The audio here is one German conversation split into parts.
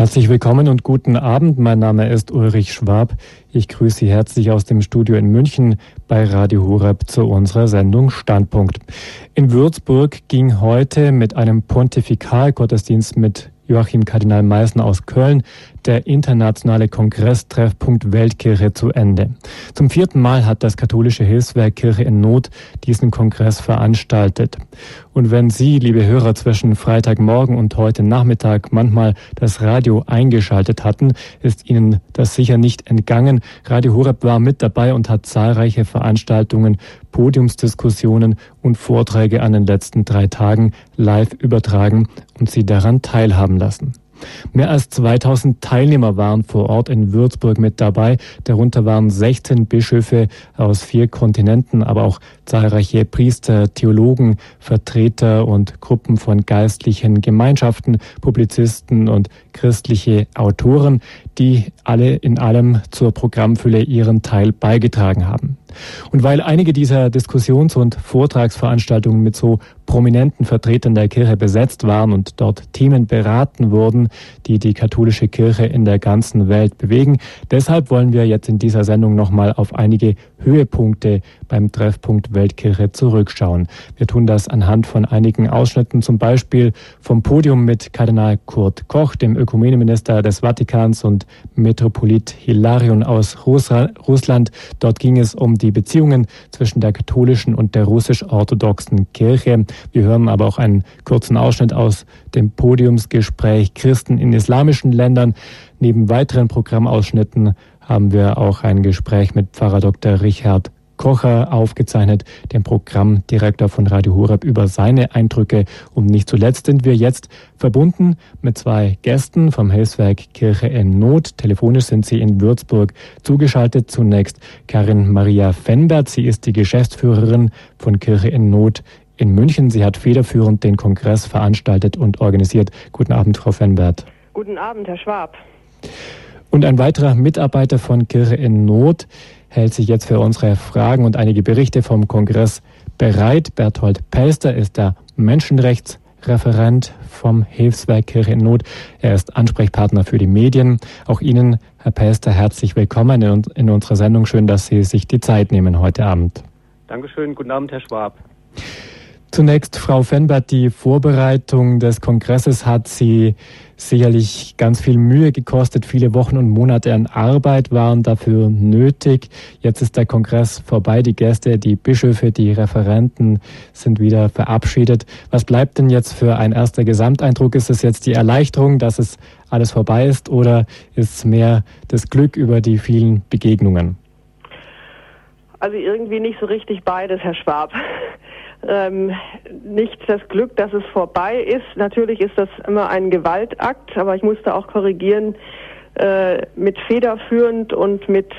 Herzlich willkommen und guten Abend. Mein Name ist Ulrich Schwab. Ich grüße Sie herzlich aus dem Studio in München bei Radio Horeb zu unserer Sendung Standpunkt. In Würzburg ging heute mit einem Pontifikalgottesdienst mit Joachim Kardinal Meißen aus Köln der internationale Kongresstreffpunkt Weltkirche zu Ende. Zum vierten Mal hat das katholische Hilfswerk Kirche in Not diesen Kongress veranstaltet. Und wenn Sie, liebe Hörer, zwischen Freitagmorgen und heute Nachmittag manchmal das Radio eingeschaltet hatten, ist Ihnen das sicher nicht entgangen. Radio Horeb war mit dabei und hat zahlreiche Veranstaltungen, Podiumsdiskussionen und Vorträge an den letzten drei Tagen live übertragen und Sie daran teilhaben lassen. Mehr als 2000 Teilnehmer waren vor Ort in Würzburg mit dabei. Darunter waren 16 Bischöfe aus vier Kontinenten, aber auch zahlreiche Priester, Theologen, Vertreter und Gruppen von geistlichen Gemeinschaften, Publizisten und christliche Autoren, die alle in allem zur Programmfülle ihren Teil beigetragen haben. Und weil einige dieser Diskussions- und Vortragsveranstaltungen mit so prominenten Vertretern der Kirche besetzt waren und dort Themen beraten wurden, die die katholische Kirche in der ganzen Welt bewegen, deshalb wollen wir jetzt in dieser Sendung nochmal auf einige Höhepunkte beim Treffpunkt Weltkirche zurückschauen. Wir tun das anhand von einigen Ausschnitten, zum Beispiel vom Podium mit Kardinal Kurt Koch, dem Ökumeneminister des Vatikans und Metropolit Hilarion aus Russland. Dort ging es um die Beziehungen zwischen der katholischen und der russisch-orthodoxen Kirche. Wir hören aber auch einen kurzen Ausschnitt aus dem Podiumsgespräch Christen in islamischen Ländern. Neben weiteren Programmausschnitten haben wir auch ein Gespräch mit Pfarrer Dr. Richard Kocher aufgezeichnet, dem Programmdirektor von Radio Horeb, über seine Eindrücke. Und nicht zuletzt sind wir jetzt verbunden mit zwei Gästen vom Hilfswerk Kirche in Not. Telefonisch sind sie in Würzburg zugeschaltet. Zunächst Karin Maria Fenbert. Sie ist die Geschäftsführerin von Kirche in Not in München. Sie hat federführend den Kongress veranstaltet und organisiert. Guten Abend, Frau Fenbert. Guten Abend, Herr Schwab. Und ein weiterer Mitarbeiter von Kirche in Not hält sich jetzt für unsere Fragen und einige Berichte vom Kongress bereit. Berthold Pelster ist der Menschenrechtsreferent vom Hilfswerk Kirche in Not. Er ist Ansprechpartner für die Medien. Auch Ihnen, Herr Pelster, herzlich willkommen in, in unserer Sendung. Schön, dass Sie sich die Zeit nehmen heute Abend. Dankeschön. Guten Abend, Herr Schwab. Zunächst, Frau Fenbert, die Vorbereitung des Kongresses hat Sie sicherlich ganz viel Mühe gekostet. Viele Wochen und Monate an Arbeit waren dafür nötig. Jetzt ist der Kongress vorbei. Die Gäste, die Bischöfe, die Referenten sind wieder verabschiedet. Was bleibt denn jetzt für ein erster Gesamteindruck? Ist es jetzt die Erleichterung, dass es alles vorbei ist oder ist es mehr das Glück über die vielen Begegnungen? Also irgendwie nicht so richtig beides, Herr Schwab ähm, nicht das Glück, dass es vorbei ist. Natürlich ist das immer ein Gewaltakt, aber ich musste auch korrigieren äh, mit federführend und mit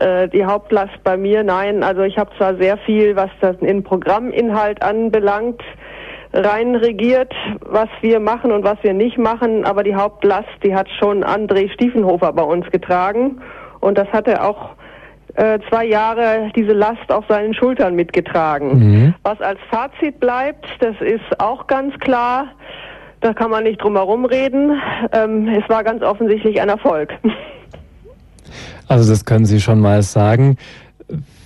äh, die Hauptlast bei mir. Nein, also ich habe zwar sehr viel, was das in Programminhalt anbelangt, rein regiert, was wir machen und was wir nicht machen, aber die Hauptlast, die hat schon André Stiefenhofer bei uns getragen und das hat er auch äh, zwei Jahre diese Last auf seinen Schultern mitgetragen. Mhm. Was als Fazit bleibt, das ist auch ganz klar, da kann man nicht drum herum reden. Ähm, es war ganz offensichtlich ein Erfolg. Also das können Sie schon mal sagen.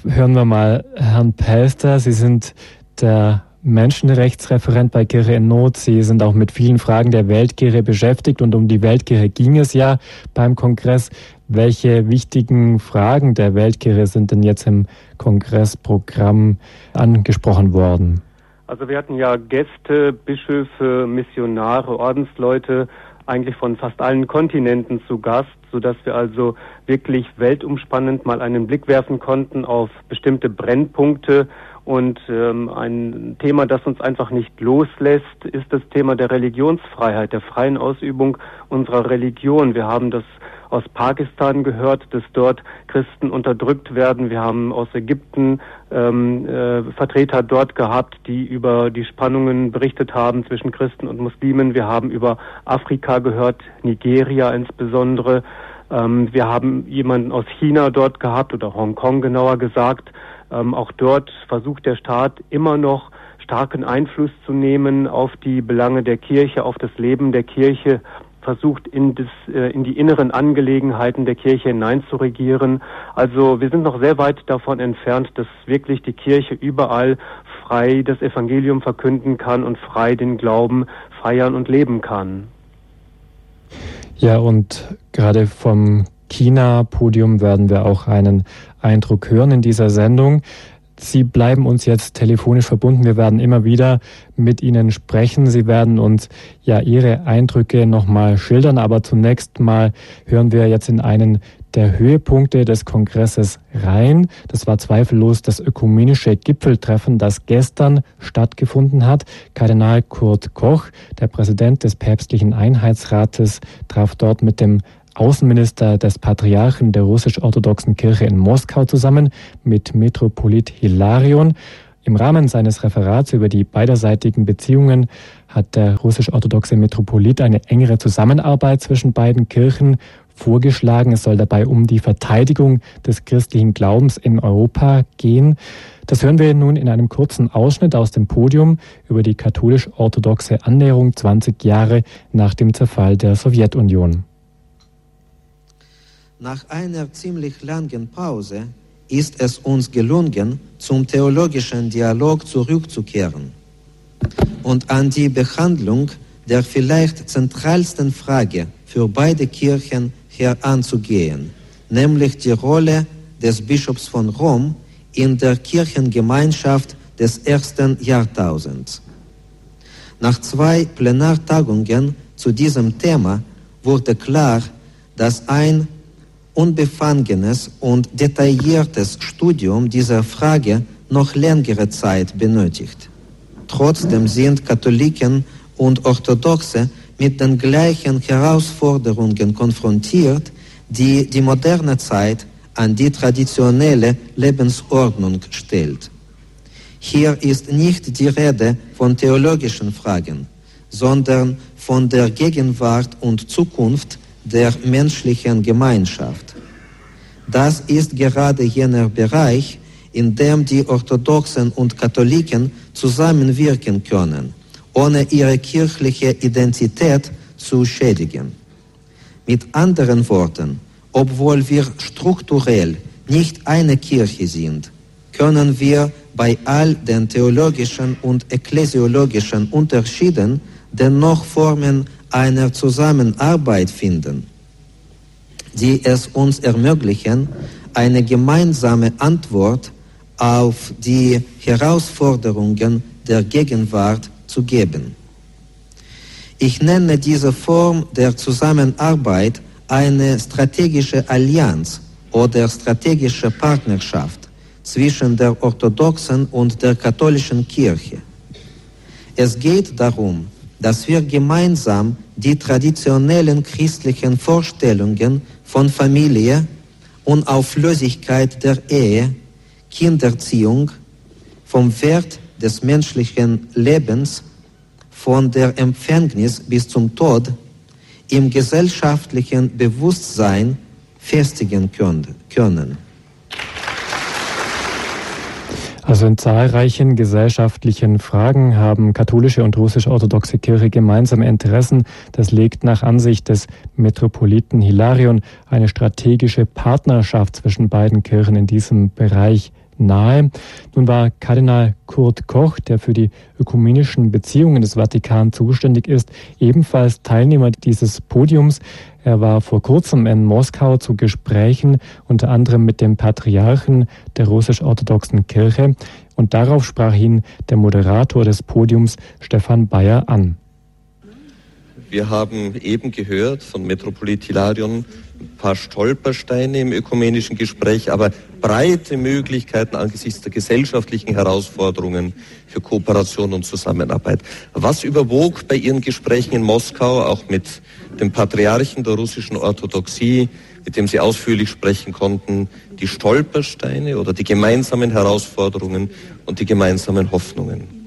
Hören wir mal Herrn Pelster. Sie sind der Menschenrechtsreferent bei Kirche in Not. Sie sind auch mit vielen Fragen der Weltkirche beschäftigt und um die Weltkirche ging es ja beim Kongress. Welche wichtigen Fragen der Weltkirche sind denn jetzt im Kongressprogramm angesprochen worden? Also wir hatten ja Gäste, Bischöfe, Missionare, Ordensleute, eigentlich von fast allen Kontinenten zu Gast, sodass wir also wirklich weltumspannend mal einen Blick werfen konnten auf bestimmte Brennpunkte. Und ähm, ein Thema, das uns einfach nicht loslässt, ist das Thema der Religionsfreiheit, der freien Ausübung unserer Religion. Wir haben das aus Pakistan gehört, dass dort Christen unterdrückt werden. Wir haben aus Ägypten ähm, äh, Vertreter dort gehabt, die über die Spannungen berichtet haben zwischen Christen und Muslimen. Wir haben über Afrika gehört, Nigeria insbesondere. Ähm, wir haben jemanden aus China dort gehabt oder Hongkong genauer gesagt. Ähm, auch dort versucht der Staat immer noch starken Einfluss zu nehmen auf die Belange der Kirche, auf das Leben der Kirche versucht, in, das, äh, in die inneren Angelegenheiten der Kirche hineinzuregieren. Also wir sind noch sehr weit davon entfernt, dass wirklich die Kirche überall frei das Evangelium verkünden kann und frei den Glauben feiern und leben kann. Ja, und gerade vom China-Podium werden wir auch einen Eindruck hören in dieser Sendung. Sie bleiben uns jetzt telefonisch verbunden. Wir werden immer wieder mit Ihnen sprechen. Sie werden uns ja Ihre Eindrücke nochmal schildern. Aber zunächst mal hören wir jetzt in einen der Höhepunkte des Kongresses rein. Das war zweifellos das ökumenische Gipfeltreffen, das gestern stattgefunden hat. Kardinal Kurt Koch, der Präsident des päpstlichen Einheitsrates, traf dort mit dem Außenminister des Patriarchen der russisch-orthodoxen Kirche in Moskau zusammen mit Metropolit Hilarion. Im Rahmen seines Referats über die beiderseitigen Beziehungen hat der russisch-orthodoxe Metropolit eine engere Zusammenarbeit zwischen beiden Kirchen vorgeschlagen. Es soll dabei um die Verteidigung des christlichen Glaubens in Europa gehen. Das hören wir nun in einem kurzen Ausschnitt aus dem Podium über die katholisch-orthodoxe Annäherung 20 Jahre nach dem Zerfall der Sowjetunion. Nach einer ziemlich langen Pause ist es uns gelungen, zum theologischen Dialog zurückzukehren und an die Behandlung der vielleicht zentralsten Frage für beide Kirchen heranzugehen, nämlich die Rolle des Bischofs von Rom in der Kirchengemeinschaft des ersten Jahrtausends. Nach zwei Plenartagungen zu diesem Thema wurde klar, dass ein unbefangenes und detailliertes Studium dieser Frage noch längere Zeit benötigt. Trotzdem sind Katholiken und Orthodoxe mit den gleichen Herausforderungen konfrontiert, die die moderne Zeit an die traditionelle Lebensordnung stellt. Hier ist nicht die Rede von theologischen Fragen, sondern von der Gegenwart und Zukunft der menschlichen Gemeinschaft. Das ist gerade jener Bereich, in dem die Orthodoxen und Katholiken zusammenwirken können, ohne ihre kirchliche Identität zu schädigen. Mit anderen Worten, obwohl wir strukturell nicht eine Kirche sind, können wir bei all den theologischen und ekklesiologischen Unterschieden dennoch Formen einer Zusammenarbeit finden, die es uns ermöglichen, eine gemeinsame Antwort auf die Herausforderungen der Gegenwart zu geben. Ich nenne diese Form der Zusammenarbeit eine strategische Allianz oder strategische Partnerschaft zwischen der orthodoxen und der katholischen Kirche. Es geht darum, dass wir gemeinsam die traditionellen christlichen Vorstellungen von Familie, Unauflösigkeit der Ehe, Kinderziehung, vom Wert des menschlichen Lebens, von der Empfängnis bis zum Tod im gesellschaftlichen Bewusstsein festigen können. Also in zahlreichen gesellschaftlichen Fragen haben katholische und russisch-orthodoxe Kirche gemeinsame Interessen. Das legt nach Ansicht des Metropoliten Hilarion eine strategische Partnerschaft zwischen beiden Kirchen in diesem Bereich nahe. Nun war Kardinal Kurt Koch, der für die ökumenischen Beziehungen des Vatikan zuständig ist, ebenfalls Teilnehmer dieses Podiums. Er war vor kurzem in Moskau zu Gesprächen, unter anderem mit dem Patriarchen der russisch-orthodoxen Kirche. Und darauf sprach ihn der Moderator des Podiums, Stefan Bayer, an. Wir haben eben gehört von Metropolit Hilarion ein paar Stolpersteine im ökumenischen Gespräch, aber breite Möglichkeiten angesichts der gesellschaftlichen Herausforderungen für Kooperation und Zusammenarbeit. Was überwog bei Ihren Gesprächen in Moskau, auch mit dem Patriarchen der russischen Orthodoxie, mit dem Sie ausführlich sprechen konnten, die Stolpersteine oder die gemeinsamen Herausforderungen und die gemeinsamen Hoffnungen?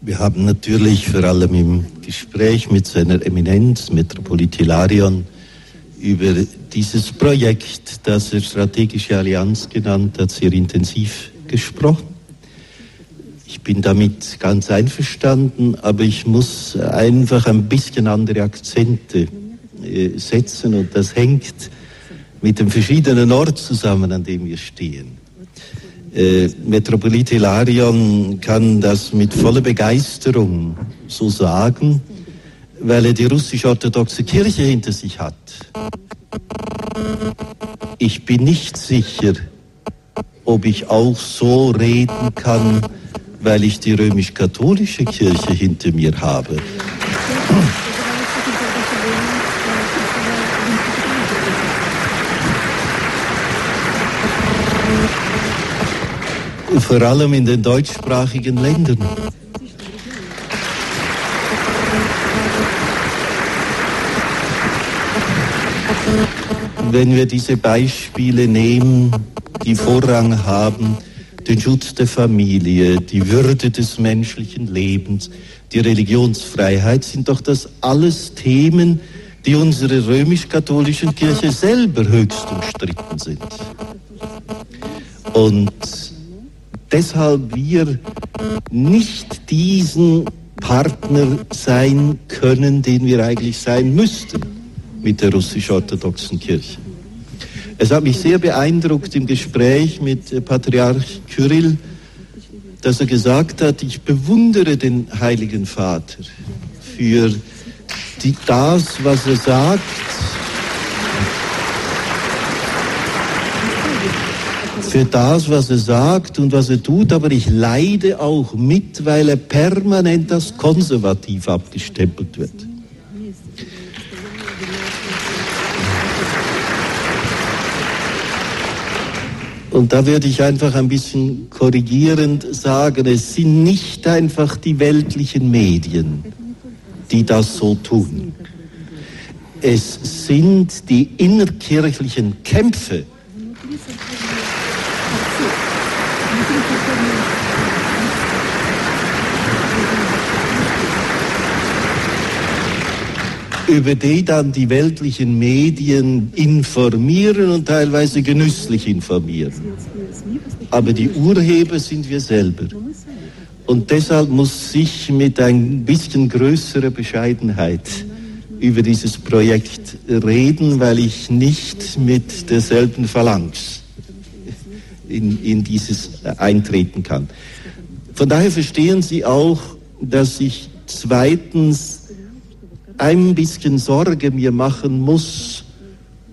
Wir haben natürlich vor allem im Gespräch mit seiner Eminenz, Metropolit Hilarion, über dieses Projekt, das er Strategische Allianz genannt hat, sehr intensiv gesprochen. Ich bin damit ganz einverstanden, aber ich muss einfach ein bisschen andere Akzente äh, setzen und das hängt mit dem verschiedenen Ort zusammen, an dem wir stehen. Äh, Metropolit Hilarion kann das mit voller Begeisterung so sagen, weil er die russisch-orthodoxe Kirche hinter sich hat. Ich bin nicht sicher, ob ich auch so reden kann, weil ich die römisch-katholische Kirche hinter mir habe. Vor allem in den deutschsprachigen Ländern. Wenn wir diese Beispiele nehmen, die Vorrang haben, den Schutz der Familie, die Würde des menschlichen Lebens, die Religionsfreiheit, sind doch das alles Themen, die unserer römisch-katholischen Kirche selber höchst umstritten sind. Und deshalb wir nicht diesen Partner sein können, den wir eigentlich sein müssten mit der russisch-orthodoxen Kirche. Es hat mich sehr beeindruckt im Gespräch mit Patriarch Kyrill, dass er gesagt hat, ich bewundere den Heiligen Vater für die, das, was er sagt. Für das, was er sagt und was er tut, aber ich leide auch mit, weil er permanent als konservativ abgestempelt wird. Und da würde ich einfach ein bisschen korrigierend sagen, es sind nicht einfach die weltlichen Medien, die das so tun. Es sind die innerkirchlichen Kämpfe, über die dann die weltlichen Medien informieren und teilweise genüsslich informieren. Aber die Urheber sind wir selber. Und deshalb muss ich mit ein bisschen größerer Bescheidenheit über dieses Projekt reden, weil ich nicht mit derselben Phalanx in, in dieses eintreten kann. Von daher verstehen Sie auch, dass ich zweitens ein bisschen Sorge mir machen muss,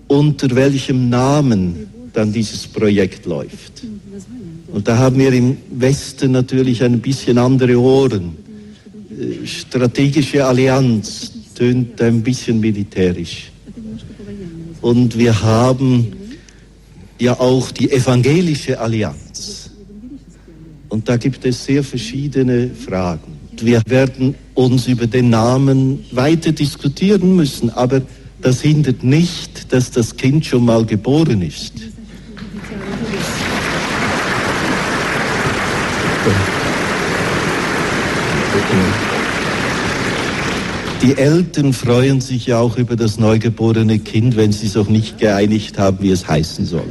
unter welchem Namen dann dieses Projekt läuft. Und da haben wir im Westen natürlich ein bisschen andere Ohren. Äh, strategische Allianz tönt ein bisschen militärisch. Und wir haben ja auch die evangelische Allianz. Und da gibt es sehr verschiedene Fragen. Wir werden uns über den Namen weiter diskutieren müssen, aber das hindert nicht, dass das Kind schon mal geboren ist. Die Eltern freuen sich ja auch über das neugeborene Kind, wenn sie sich noch nicht geeinigt haben, wie es heißen soll.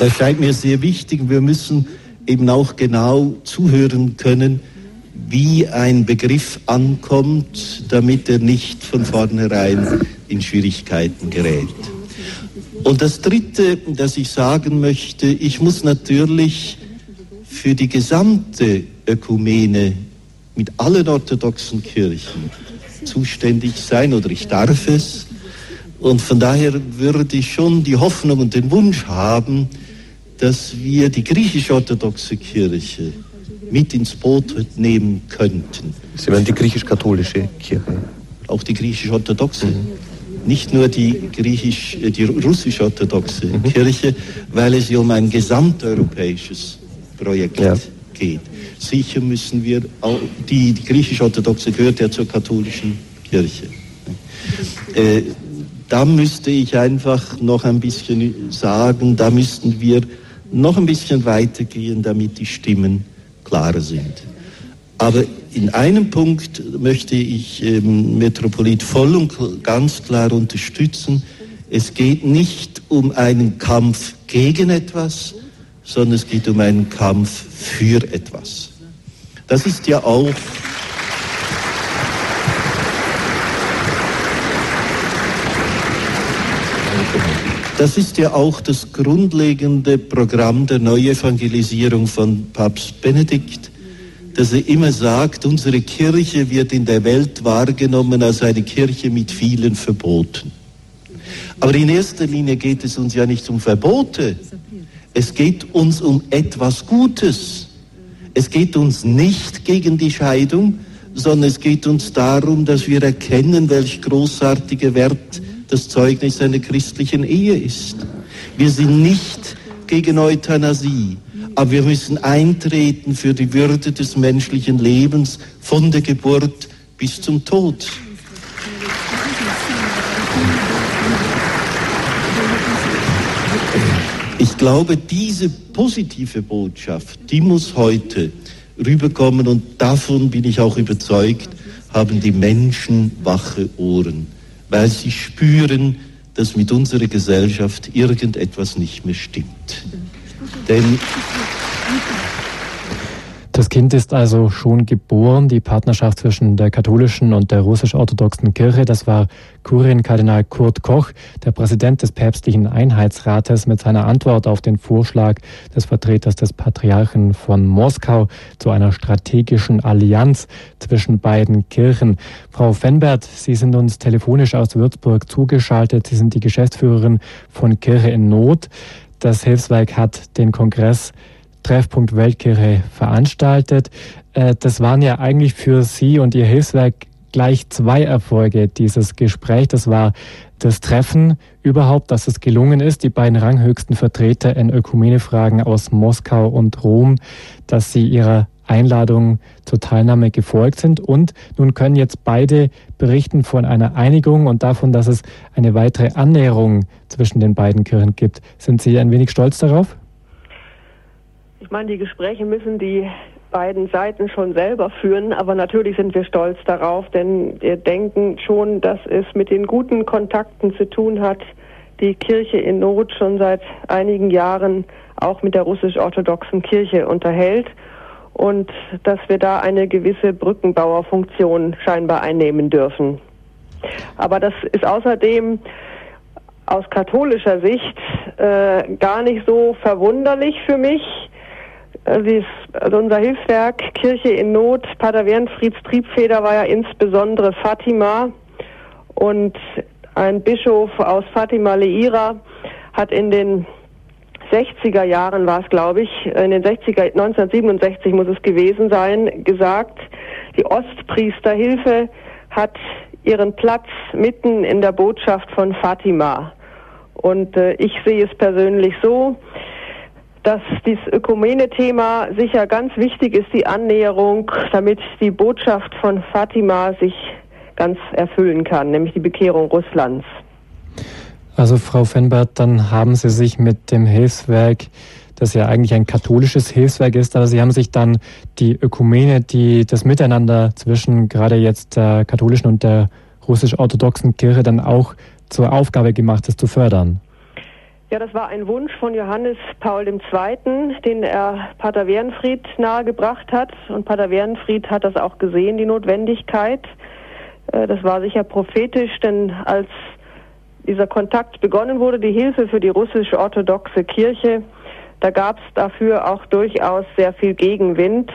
Das scheint mir sehr wichtig. Wir müssen eben auch genau zuhören können, wie ein Begriff ankommt, damit er nicht von vornherein in Schwierigkeiten gerät. Und das Dritte, das ich sagen möchte, ich muss natürlich für die gesamte Ökumene mit allen orthodoxen Kirchen zuständig sein oder ich darf es. Und von daher würde ich schon die Hoffnung und den Wunsch haben, dass wir die griechisch-orthodoxe Kirche mit ins Boot nehmen könnten. Sie meinen die griechisch-katholische Kirche? Auch die griechisch-orthodoxe. Mhm. Nicht nur die griechisch, äh, die russisch-orthodoxe mhm. Kirche, weil es ja um ein gesamteuropäisches Projekt ja. geht. Sicher müssen wir auch, die, die griechisch-orthodoxe gehört ja zur katholischen Kirche. Äh, da müsste ich einfach noch ein bisschen sagen, da müssten wir noch ein bisschen weitergehen, damit die Stimmen klarer sind. Aber in einem Punkt möchte ich ähm, Metropolit voll und ganz klar unterstützen. Es geht nicht um einen Kampf gegen etwas, sondern es geht um einen Kampf für etwas. Das ist ja auch Das ist ja auch das grundlegende Programm der Neuevangelisierung von Papst Benedikt, dass er immer sagt, unsere Kirche wird in der Welt wahrgenommen als eine Kirche mit vielen Verboten. Aber in erster Linie geht es uns ja nicht um Verbote, es geht uns um etwas Gutes. Es geht uns nicht gegen die Scheidung, sondern es geht uns darum, dass wir erkennen, welch großartiger Wert das Zeugnis einer christlichen Ehe ist. Wir sind nicht gegen Euthanasie, aber wir müssen eintreten für die Würde des menschlichen Lebens von der Geburt bis zum Tod. Ich glaube, diese positive Botschaft, die muss heute rüberkommen und davon bin ich auch überzeugt, haben die Menschen wache Ohren weil sie spüren, dass mit unserer Gesellschaft irgendetwas nicht mehr stimmt. Denn das Kind ist also schon geboren. Die Partnerschaft zwischen der katholischen und der russisch-orthodoxen Kirche, das war Kurienkardinal Kurt Koch, der Präsident des päpstlichen Einheitsrates, mit seiner Antwort auf den Vorschlag des Vertreters des Patriarchen von Moskau zu einer strategischen Allianz zwischen beiden Kirchen. Frau Fenbert, Sie sind uns telefonisch aus Würzburg zugeschaltet. Sie sind die Geschäftsführerin von Kirche in Not. Das Hilfswerk hat den Kongress Treffpunkt Weltkirche veranstaltet. Äh, das waren ja eigentlich für Sie und Ihr Hilfswerk gleich zwei Erfolge dieses Gespräch. Das war das Treffen überhaupt, dass es gelungen ist, die beiden ranghöchsten Vertreter in Ökumenefragen aus Moskau und Rom, dass sie ihrer Einladung zur Teilnahme gefolgt sind. Und nun können jetzt beide berichten von einer Einigung und davon, dass es eine weitere Annäherung zwischen den beiden Kirchen gibt. Sind Sie ein wenig stolz darauf? Ich meine, die Gespräche müssen die beiden Seiten schon selber führen, aber natürlich sind wir stolz darauf, denn wir denken schon, dass es mit den guten Kontakten zu tun hat, die Kirche in Not schon seit einigen Jahren auch mit der russisch-orthodoxen Kirche unterhält und dass wir da eine gewisse Brückenbauerfunktion scheinbar einnehmen dürfen. Aber das ist außerdem aus katholischer Sicht äh, gar nicht so verwunderlich für mich, also unser Hilfswerk Kirche in Not, Pater Wernfrieds Triebfeder war ja insbesondere Fatima und ein Bischof aus Fatima Leira hat in den 60er Jahren war es, glaube ich, in den 60er, 1967 muss es gewesen sein, gesagt, die Ostpriesterhilfe hat ihren Platz mitten in der Botschaft von Fatima. Und äh, ich sehe es persönlich so, dass dieses Ökumene-Thema sicher ganz wichtig ist, die Annäherung, damit die Botschaft von Fatima sich ganz erfüllen kann, nämlich die Bekehrung Russlands. Also Frau Fenbert, dann haben Sie sich mit dem Hilfswerk, das ja eigentlich ein katholisches Hilfswerk ist, aber Sie haben sich dann die Ökumene, die das Miteinander zwischen gerade jetzt der katholischen und der russisch-orthodoxen Kirche dann auch zur Aufgabe gemacht, das zu fördern. Ja, das war ein Wunsch von Johannes Paul II., den er Pater Wernfried nahegebracht hat. Und Pater Wernfried hat das auch gesehen, die Notwendigkeit. Äh, das war sicher prophetisch, denn als dieser Kontakt begonnen wurde, die Hilfe für die russische orthodoxe Kirche, da gab es dafür auch durchaus sehr viel Gegenwind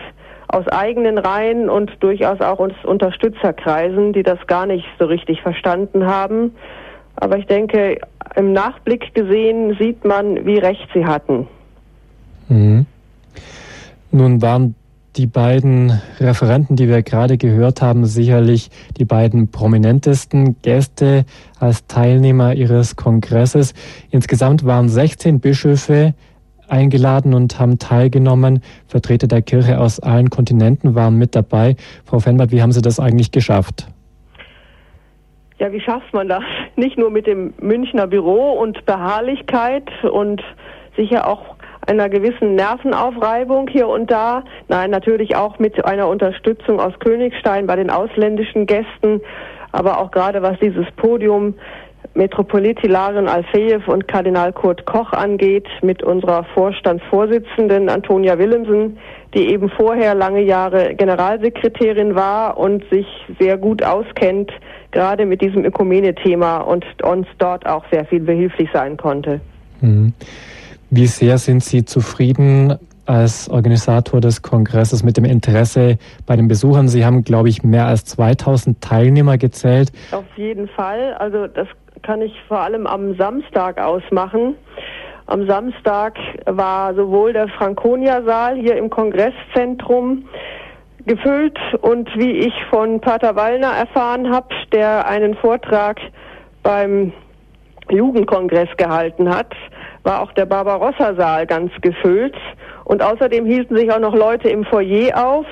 aus eigenen Reihen und durchaus auch aus Unterstützerkreisen, die das gar nicht so richtig verstanden haben. Aber ich denke, im Nachblick gesehen sieht man, wie recht sie hatten. Mhm. Nun waren die beiden Referenten, die wir gerade gehört haben, sicherlich die beiden prominentesten Gäste als Teilnehmer ihres Kongresses. Insgesamt waren 16 Bischöfe eingeladen und haben teilgenommen. Vertreter der Kirche aus allen Kontinenten waren mit dabei. Frau Fenbert, wie haben Sie das eigentlich geschafft? Ja, wie schafft man das? Nicht nur mit dem Münchner Büro und Beharrlichkeit und sicher auch einer gewissen Nervenaufreibung hier und da. Nein, natürlich auch mit einer Unterstützung aus Königstein bei den ausländischen Gästen, aber auch gerade was dieses Podium Metropolit Hilarion Alfejew und Kardinal Kurt Koch angeht, mit unserer Vorstandsvorsitzenden Antonia Willemsen, die eben vorher lange Jahre Generalsekretärin war und sich sehr gut auskennt, gerade mit diesem Ökumene-Thema und uns dort auch sehr viel behilflich sein konnte. Mhm. Wie sehr sind Sie zufrieden als Organisator des Kongresses mit dem Interesse bei den Besuchern? Sie haben, glaube ich, mehr als 2000 Teilnehmer gezählt. Auf jeden Fall. Also das kann ich vor allem am Samstag ausmachen. Am Samstag war sowohl der Franconia-Saal hier im Kongresszentrum gefüllt und wie ich von Pater Wallner erfahren habe, der einen Vortrag beim Jugendkongress gehalten hat, war auch der Barbarossa-Saal ganz gefüllt. Und außerdem hielten sich auch noch Leute im Foyer auf.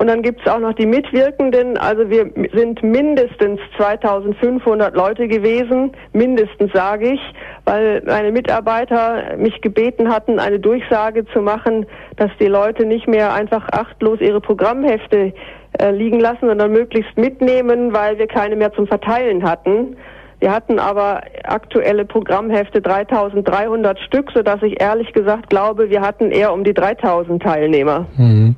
Und dann gibt es auch noch die Mitwirkenden. Also wir sind mindestens 2500 Leute gewesen, mindestens sage ich, weil meine Mitarbeiter mich gebeten hatten, eine Durchsage zu machen, dass die Leute nicht mehr einfach achtlos ihre Programmhefte äh, liegen lassen, sondern möglichst mitnehmen, weil wir keine mehr zum Verteilen hatten. Wir hatten aber aktuelle Programmhefte 3300 Stück, sodass ich ehrlich gesagt glaube, wir hatten eher um die 3000 Teilnehmer. Mhm.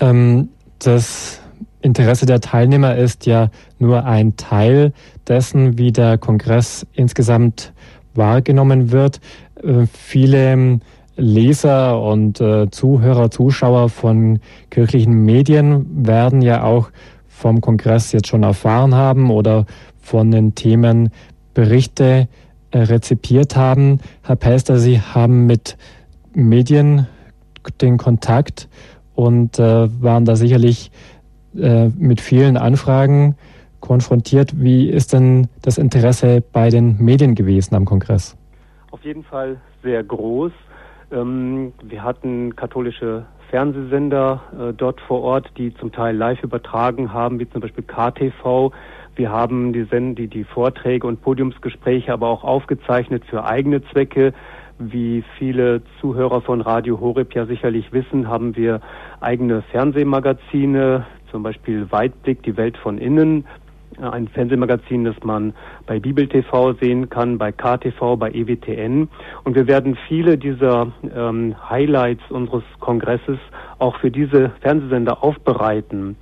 Ähm, das Interesse der Teilnehmer ist ja nur ein Teil dessen, wie der Kongress insgesamt wahrgenommen wird. Äh, viele Leser und äh, Zuhörer, Zuschauer von kirchlichen Medien werden ja auch vom Kongress jetzt schon erfahren haben oder von den Themen Berichte äh, rezipiert haben. Herr Pelster, Sie haben mit Medien den Kontakt und äh, waren da sicherlich äh, mit vielen Anfragen konfrontiert. Wie ist denn das Interesse bei den Medien gewesen am Kongress? Auf jeden Fall sehr groß. Ähm, wir hatten katholische Fernsehsender äh, dort vor Ort, die zum Teil live übertragen haben, wie zum Beispiel KTV. Wir haben die, Send die, die Vorträge und Podiumsgespräche aber auch aufgezeichnet für eigene Zwecke. Wie viele Zuhörer von Radio Horeb ja sicherlich wissen, haben wir eigene Fernsehmagazine, zum Beispiel Weitblick, die Welt von innen, ein Fernsehmagazin, das man bei Bibel TV sehen kann, bei KTV, bei EWTN. Und wir werden viele dieser ähm, Highlights unseres Kongresses auch für diese Fernsehsender aufbereiten.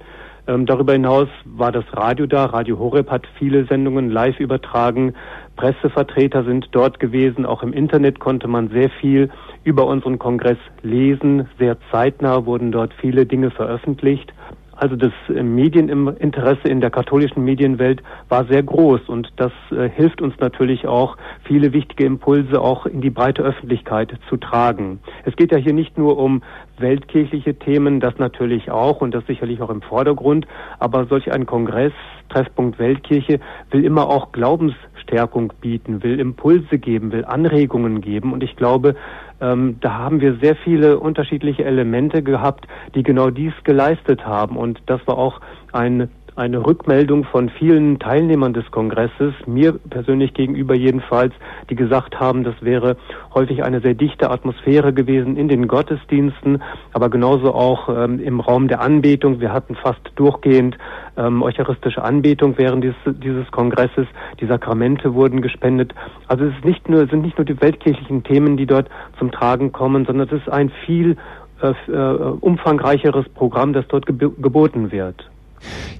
Ähm, darüber hinaus war das Radio da. Radio Horeb hat viele Sendungen live übertragen. Pressevertreter sind dort gewesen. Auch im Internet konnte man sehr viel über unseren Kongress lesen. Sehr zeitnah wurden dort viele Dinge veröffentlicht. Also das äh, Medieninteresse in der katholischen Medienwelt war sehr groß und das äh, hilft uns natürlich auch, viele wichtige Impulse auch in die breite Öffentlichkeit zu tragen. Es geht ja hier nicht nur um weltkirchliche Themen, das natürlich auch und das sicherlich auch im Vordergrund, aber solch ein Kongress, Treffpunkt Weltkirche, will immer auch Glaubensstärkung bieten, will Impulse geben, will Anregungen geben und ich glaube, ähm, da haben wir sehr viele unterschiedliche Elemente gehabt, die genau dies geleistet haben. Und das war auch ein eine Rückmeldung von vielen Teilnehmern des Kongresses, mir persönlich gegenüber jedenfalls, die gesagt haben, das wäre häufig eine sehr dichte Atmosphäre gewesen in den Gottesdiensten, aber genauso auch ähm, im Raum der Anbetung. Wir hatten fast durchgehend ähm, eucharistische Anbetung während dieses, dieses Kongresses. Die Sakramente wurden gespendet. Also es ist nicht nur, sind nicht nur die weltkirchlichen Themen, die dort zum Tragen kommen, sondern es ist ein viel äh, äh umfangreicheres Programm, das dort geb geboten wird.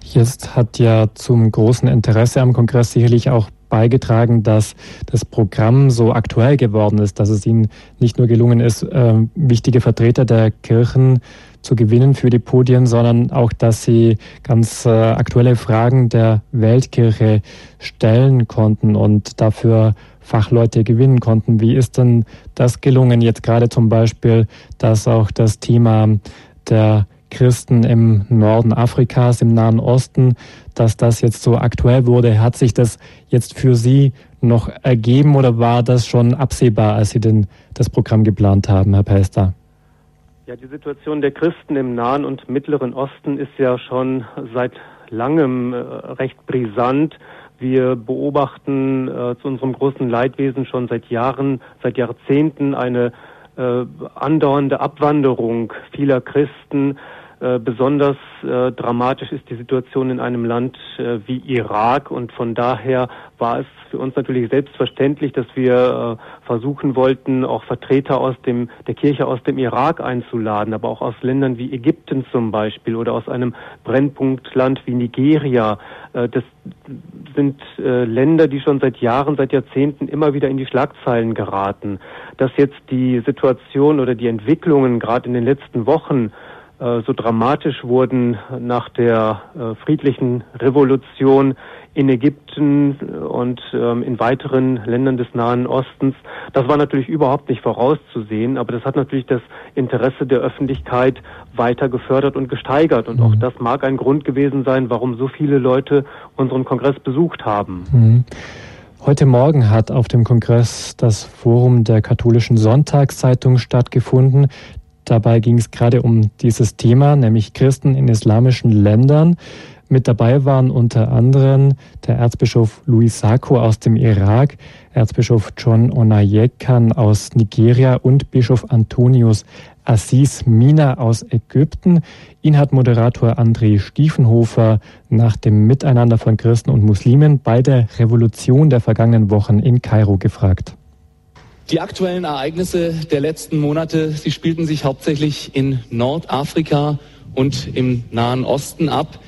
Jetzt hat ja zum großen Interesse am Kongress sicherlich auch beigetragen, dass das Programm so aktuell geworden ist, dass es ihnen nicht nur gelungen ist, äh, wichtige Vertreter der Kirchen zu gewinnen für die Podien, sondern auch, dass sie ganz äh, aktuelle Fragen der Weltkirche stellen konnten und dafür Fachleute gewinnen konnten. Wie ist denn das gelungen? Jetzt gerade zum Beispiel, dass auch das Thema der Christen im Norden Afrikas, im Nahen Osten, dass das jetzt so aktuell wurde. Hat sich das jetzt für Sie noch ergeben oder war das schon absehbar, als Sie denn das Programm geplant haben, Herr Pester? Ja, die Situation der Christen im Nahen und Mittleren Osten ist ja schon seit langem äh, recht brisant. Wir beobachten äh, zu unserem großen Leidwesen schon seit Jahren, seit Jahrzehnten eine äh, andauernde Abwanderung vieler Christen besonders äh, dramatisch ist die Situation in einem Land äh, wie Irak und von daher war es für uns natürlich selbstverständlich, dass wir äh, versuchen wollten, auch Vertreter aus dem, der Kirche aus dem Irak einzuladen, aber auch aus Ländern wie Ägypten zum Beispiel oder aus einem Brennpunktland wie Nigeria. Äh, das sind äh, Länder, die schon seit Jahren, seit Jahrzehnten immer wieder in die Schlagzeilen geraten. Dass jetzt die Situation oder die Entwicklungen gerade in den letzten Wochen äh, so dramatisch wurden nach der äh, friedlichen Revolution in Ägypten und ähm, in weiteren Ländern des Nahen Ostens. Das war natürlich überhaupt nicht vorauszusehen, aber das hat natürlich das Interesse der Öffentlichkeit weiter gefördert und gesteigert. Und auch mhm. das mag ein Grund gewesen sein, warum so viele Leute unseren Kongress besucht haben. Mhm. Heute Morgen hat auf dem Kongress das Forum der katholischen Sonntagszeitung stattgefunden. Dabei ging es gerade um dieses Thema, nämlich Christen in islamischen Ländern. Mit dabei waren unter anderem der Erzbischof Louis Sako aus dem Irak, Erzbischof John Onayekan aus Nigeria und Bischof Antonius Assis Mina aus Ägypten. Ihn hat Moderator André Stiefenhofer nach dem Miteinander von Christen und Muslimen bei der Revolution der vergangenen Wochen in Kairo gefragt. Die aktuellen Ereignisse der letzten Monate, sie spielten sich hauptsächlich in Nordafrika und im Nahen Osten ab.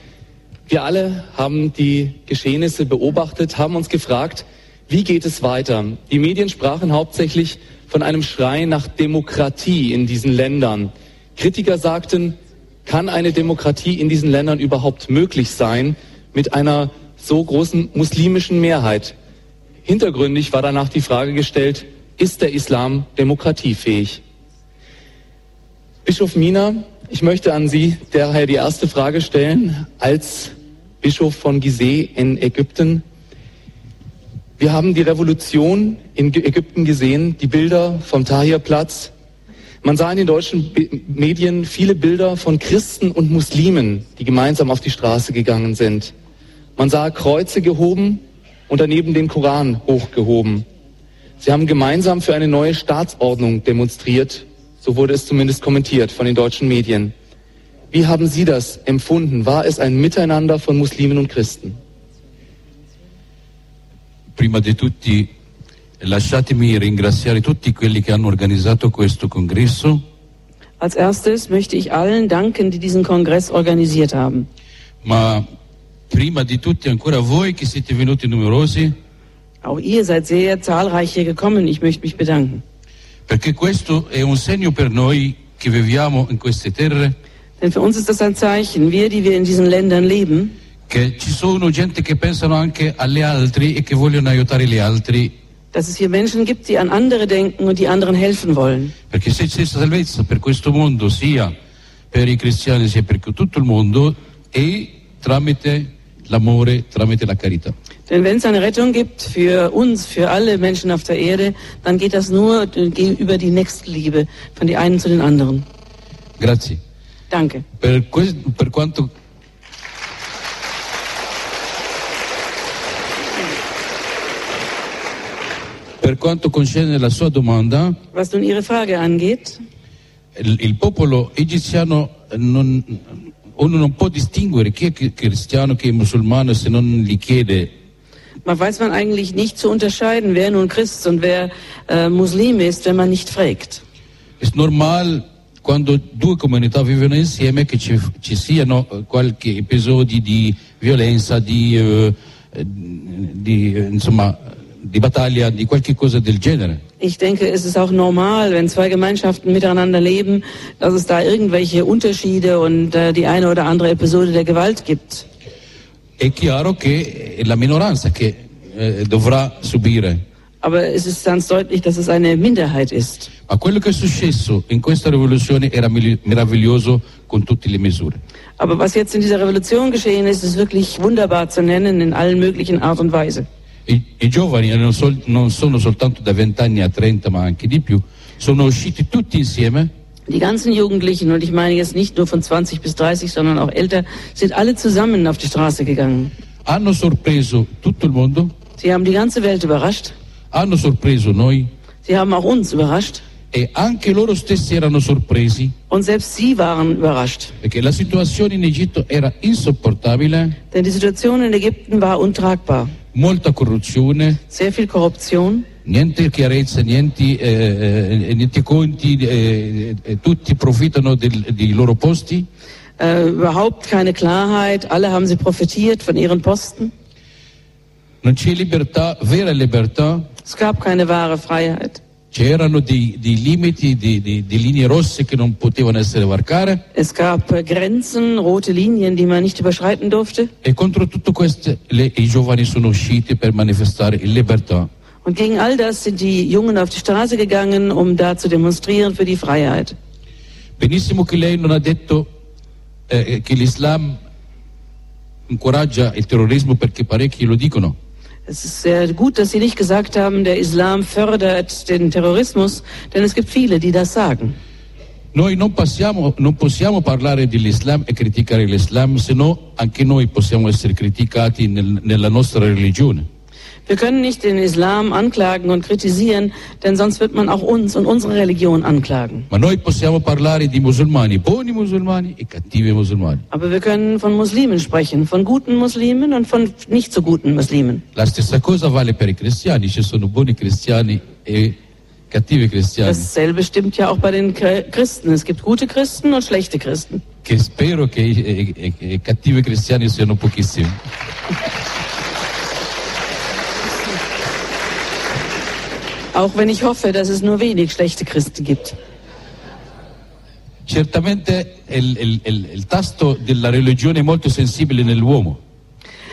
Wir alle haben die Geschehnisse beobachtet, haben uns gefragt, wie geht es weiter? Die Medien sprachen hauptsächlich von einem Schrei nach Demokratie in diesen Ländern. Kritiker sagten, kann eine Demokratie in diesen Ländern überhaupt möglich sein mit einer so großen muslimischen Mehrheit? Hintergründig war danach die Frage gestellt, ist der Islam demokratiefähig? Bischof Mina, ich möchte an Sie daher die erste Frage stellen, als Bischof von Gizeh in Ägypten. Wir haben die Revolution in Ägypten gesehen, die Bilder vom Tahrirplatz. Man sah in den deutschen Medien viele Bilder von Christen und Muslimen, die gemeinsam auf die Straße gegangen sind. Man sah Kreuze gehoben und daneben den Koran hochgehoben. Sie haben gemeinsam für eine neue Staatsordnung demonstriert, so wurde es zumindest kommentiert von den deutschen Medien. Wie haben Sie das empfunden? War es ein Miteinander von Muslimen und Christen? Prima di tutti lasciatemi ringraziare tutti quelli che hanno organizzato questo congresso. Als erstes möchte ich allen danken, die diesen Kongress organisiert haben. Ma prima di tutti ancora voi che siete venuti numerosi. Auch ihr seid sehr zahlreich hier gekommen. Ich möchte mich bedanken. Perché questo è un segno per noi che viviamo in queste terre. Denn für uns ist das ein Zeichen, wir, die wir in diesen Ländern leben. Che ci sono gente che pensano anche agli altri e che vogliono aiutare gli altri. Dass es hier Menschen gibt, die an andere denken und die anderen helfen wollen. Perché se c'è salvezza per questo mondo, sia per i cristiani sia per tutto il mondo, è tramite l'amore, tramite la carità. Denn wenn es eine Rettung gibt für uns, für alle Menschen auf der Erde, dann geht das nur über die Nächstenliebe von den einen zu den anderen. Grazie. Danke. Per, per quanto Per quanto concerne la sua domanda, was nun Ihre Frage angeht, il, il popolo egiziano non, uno non può distinguere chi è cristiano, chi è musulmano se non gli chiede man weiß man eigentlich nicht zu unterscheiden, wer nun Christ und wer äh, Muslim ist, wenn man nicht fragt. Ist normal quando due comunità vivono insieme che ci, ci siano eh, qualche episodi di violenza, di, uh, di, insomma, di battaglia, di qualche cosa del genere. Ich denke, es ist auch normal, wenn zwei Gemeinschaften miteinander leben, dass es da irgendwelche Unterschiede und äh, die eine oder andere Episode der Gewalt gibt è chiaro che la minoranza che eh, dovrà subire. Aber es ist ganz deutlich, dass es eine Minderheit ist. Ma quello che è successo in questa rivoluzione era meraviglioso con tutte le misure. Aber was jetzt in dieser Revolution geschehen ist, ist wirklich wunderbar zu nennen in allen möglichen Art und Weise. I, i giovani non, sol, non sono soltanto da 20 anni a 30, ma anche di più, sono usciti tutti insieme die ganzen Jugendlichen, und ich meine jetzt nicht nur von 20 bis 30, sondern auch älter, sind alle zusammen auf die Straße gegangen. Hanno sorpreso tutto il mondo. Sie haben die ganze Welt überrascht. Hanno sorpreso noi. Sie haben auch uns überrascht. e anche loro stessi erano sorpresi Und selbst sie waren überrascht. perché la situazione in Egitto era insopportabile, Denn die Situation in Ägypten war untragbar. molta corruzione, Sehr viel Korruption, niente chiarezza, niente, eh, eh, niente conti, eh, eh, tutti profittano del- dei loro posti. äh, überhaupt keine Klarheit. Alle haben sie profitiert von ihren Posten. Non c'è libertà, vera libertà, Es gab keine wahre Freiheit. c'erano dei, dei limiti, dei, dei- dei linee rosse che non potevano essere varcate Es gab äh, Grenzen, rote Linien, die man nicht überschreiten durfte. e contro tutto questo le- i giovani sono usciti per manifestare libertà. Und gegen all das sind die Jungen auf die Straße gegangen, um da zu demonstrieren für die Freiheit. Benissimo che lei non ha detto eh, che l'Islam incoraggia il terrorismo perché parecchi lo dicono. Es ist sehr gut, dass Sie nicht gesagt haben, der Islam fördert den Terrorismus, denn es gibt viele, die das sagen. Noi non, passiamo- non possiamo parlare dell'Islam e criticare l'Islam, se no anche noi possiamo essere criticati nel- nella nostra religione. Wir können nicht den Islam anklagen und kritisieren, denn sonst wird man auch uns und unsere Religion anklagen. E. Aber wir können von Muslimen sprechen, von guten Muslimen und von nicht so guten Muslimen. La stessa cosa vale per i cristiani, ci sono buoni cristiani e cattivi cristiani, Dasselbe stimmt ja auch bei den Chr- Christen. Es gibt gute Christen und schlechte Christen. che spero che i e- cattivi cristiani siano pochissimi. Auch wenn ich hoffe, dass es nur wenig schlechte Christen gibt. Certamente il, il- il- il tasto della religione è molto sensibile nell'uomo.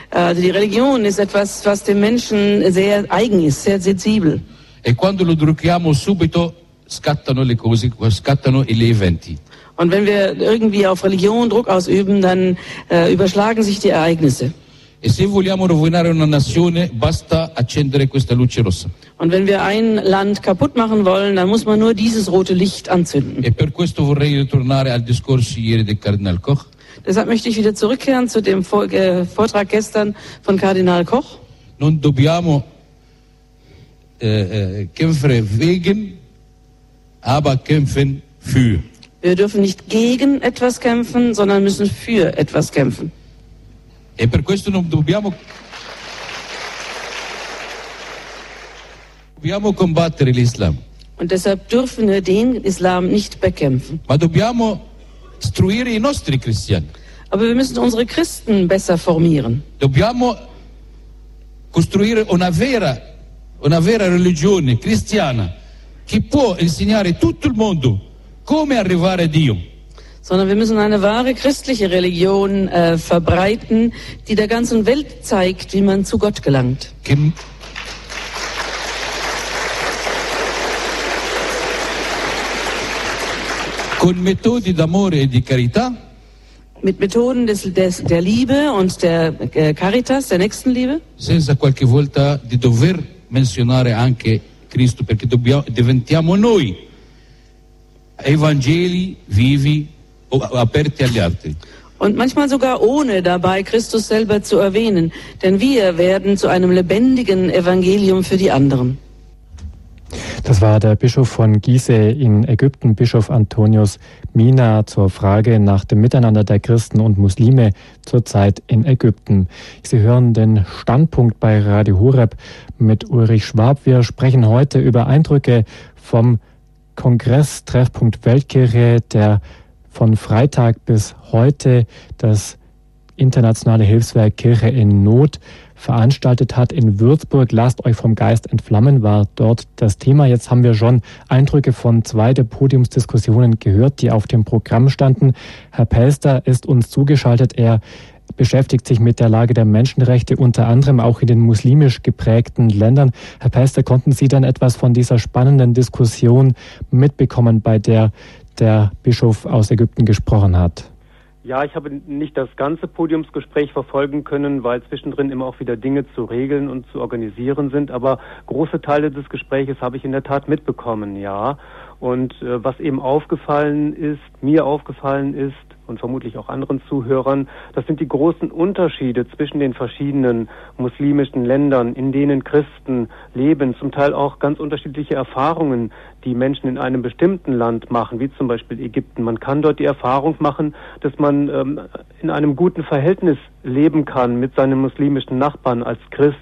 Also die Religion ist etwas, was dem Menschen sehr eigen ist, sehr sensibel. e quando lo drucchiamo subito scattano le cose, scattano gli eventi. Und wenn wir irgendwie auf Religion Druck ausüben, dann äh, überschlagen sich die Ereignisse. E se vogliamo rovinare una nazione basta accendere questa luce rossa. Und wenn wir ein Land kaputt machen wollen, dann muss man nur dieses rote Licht anzünden. E per questo vorrei ritornare al discorso ieri del Cardinal Koch. Deshalb möchte ich wieder zurückkehren zu dem äh, Vortrag gestern von Kardinal Koch. Non dobbiamo eh, eh, kämpfen wegen, aber kämpfen für. Wir dürfen nicht gegen etwas kämpfen, sondern müssen für etwas kämpfen. E per questo non dobbiamo... Dobbiamo combattere l'Islam, Und deshalb dürfen wir den Islam nicht bekämpfen. Aber wir müssen unsere Christen besser formieren. Dobbiamo costruire una vera, una vera religione cristiana che può insegnare a tutto il mondo come arrivare a Dio. sondern wir müssen eine wahre christliche Religion äh, verbreiten, die der ganzen Welt zeigt, wie man zu Gott gelangt. Che con metodi d'amore e di carità Mit Methoden des, des, der Liebe und der äh, Caritas, der Nächstenliebe, senza qualche volta di dover menzionare anche Cristo perché dobbiamo, diventiamo noi evangeli vivi aperti agli altri. und manchmal sogar ohne dabei Christus selber zu erwähnen, denn wir werden zu einem lebendigen Evangelium für die anderen. Das war der Bischof von Gizeh in Ägypten, Bischof Antonius Mina, zur Frage nach dem Miteinander der Christen und Muslime zurzeit in Ägypten. Sie hören den Standpunkt bei Radio Horeb mit Ulrich Schwab. Wir sprechen heute über Eindrücke vom Kongress Treffpunkt Weltkirche, der von Freitag bis heute das internationale Hilfswerk Kirche in Not veranstaltet hat in Würzburg. Lasst euch vom Geist entflammen war dort das Thema. Jetzt haben wir schon Eindrücke von zwei der Podiumsdiskussionen gehört, die auf dem Programm standen. Herr Pelster ist uns zugeschaltet. Er beschäftigt sich mit der Lage der Menschenrechte, unter anderem auch in den muslimisch geprägten Ländern. Herr Pelster, konnten Sie dann etwas von dieser spannenden Diskussion mitbekommen, bei der der Bischof aus Ägypten gesprochen hat? Ja, ich habe nicht das ganze Podiumsgespräch verfolgen können, weil zwischendrin immer auch wieder Dinge zu regeln und zu organisieren sind. Aber große Teile des Gespräches habe ich in der Tat mitbekommen, ja. Und äh, was eben aufgefallen ist, mir aufgefallen ist, und vermutlich auch anderen Zuhörern, das sind die großen Unterschiede zwischen den verschiedenen muslimischen Ländern, in denen Christen leben, zum Teil auch ganz unterschiedliche Erfahrungen, die Menschen in einem bestimmten Land machen, wie zum Beispiel Ägypten. Man kann dort die Erfahrung machen, dass man ähm, in einem guten Verhältnis leben kann mit seinen muslimischen Nachbarn als Christ,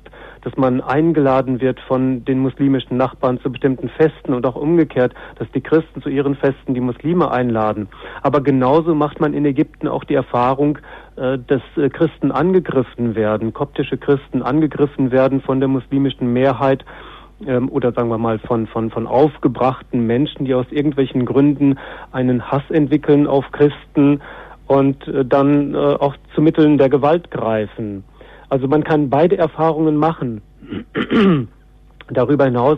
dass man eingeladen wird von den muslimischen Nachbarn zu bestimmten Festen und auch umgekehrt, dass die Christen zu ihren Festen die Muslime einladen. Aber genauso macht man in Ägypten auch die Erfahrung, äh, dass äh, Christen angegriffen werden, koptische Christen angegriffen werden von der muslimischen Mehrheit ähm, oder sagen wir mal von, von, von aufgebrachten Menschen, die aus irgendwelchen Gründen einen Hass entwickeln auf Christen und äh, dann auch zu Mitteln der Gewalt greifen. Also man kann beide Erfahrungen machen. Darüber hinaus,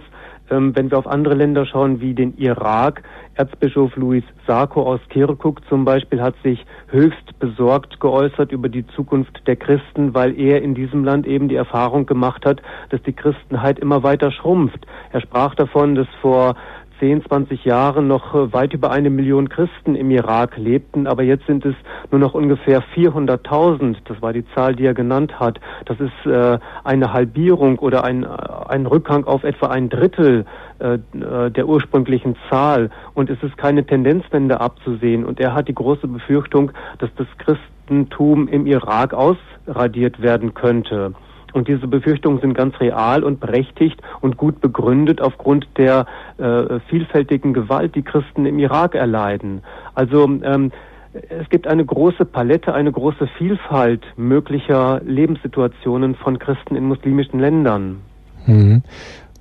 ähm, wenn wir auf andere Länder schauen, wie den Irak, Erzbischof Louis Sarko aus Kirkuk zum Beispiel hat sich höchst besorgt geäußert über die Zukunft der Christen, weil er in diesem Land eben die Erfahrung gemacht hat, dass die Christenheit immer weiter schrumpft. Er sprach davon, dass vor 10, 20 Jahren noch äh, weit über eine Million Christen im Irak lebten, aber jetzt sind es nur noch ungefähr 400.000. Das war die Zahl, die er genannt hat. Das ist äh, eine Halbierung oder ein, äh, ein Rückgang auf etwa ein Drittel der ursprünglichen Zahl. Und es ist keine Tendenzwende abzusehen. Und er hat die große Befürchtung, dass das Christentum im Irak ausradiert werden könnte. Und diese Befürchtungen sind ganz real und berechtigt und gut begründet aufgrund der äh, vielfältigen Gewalt, die Christen im Irak erleiden. Also ähm, es gibt eine große Palette, eine große Vielfalt möglicher Lebenssituationen von Christen in muslimischen Ländern. Mhm.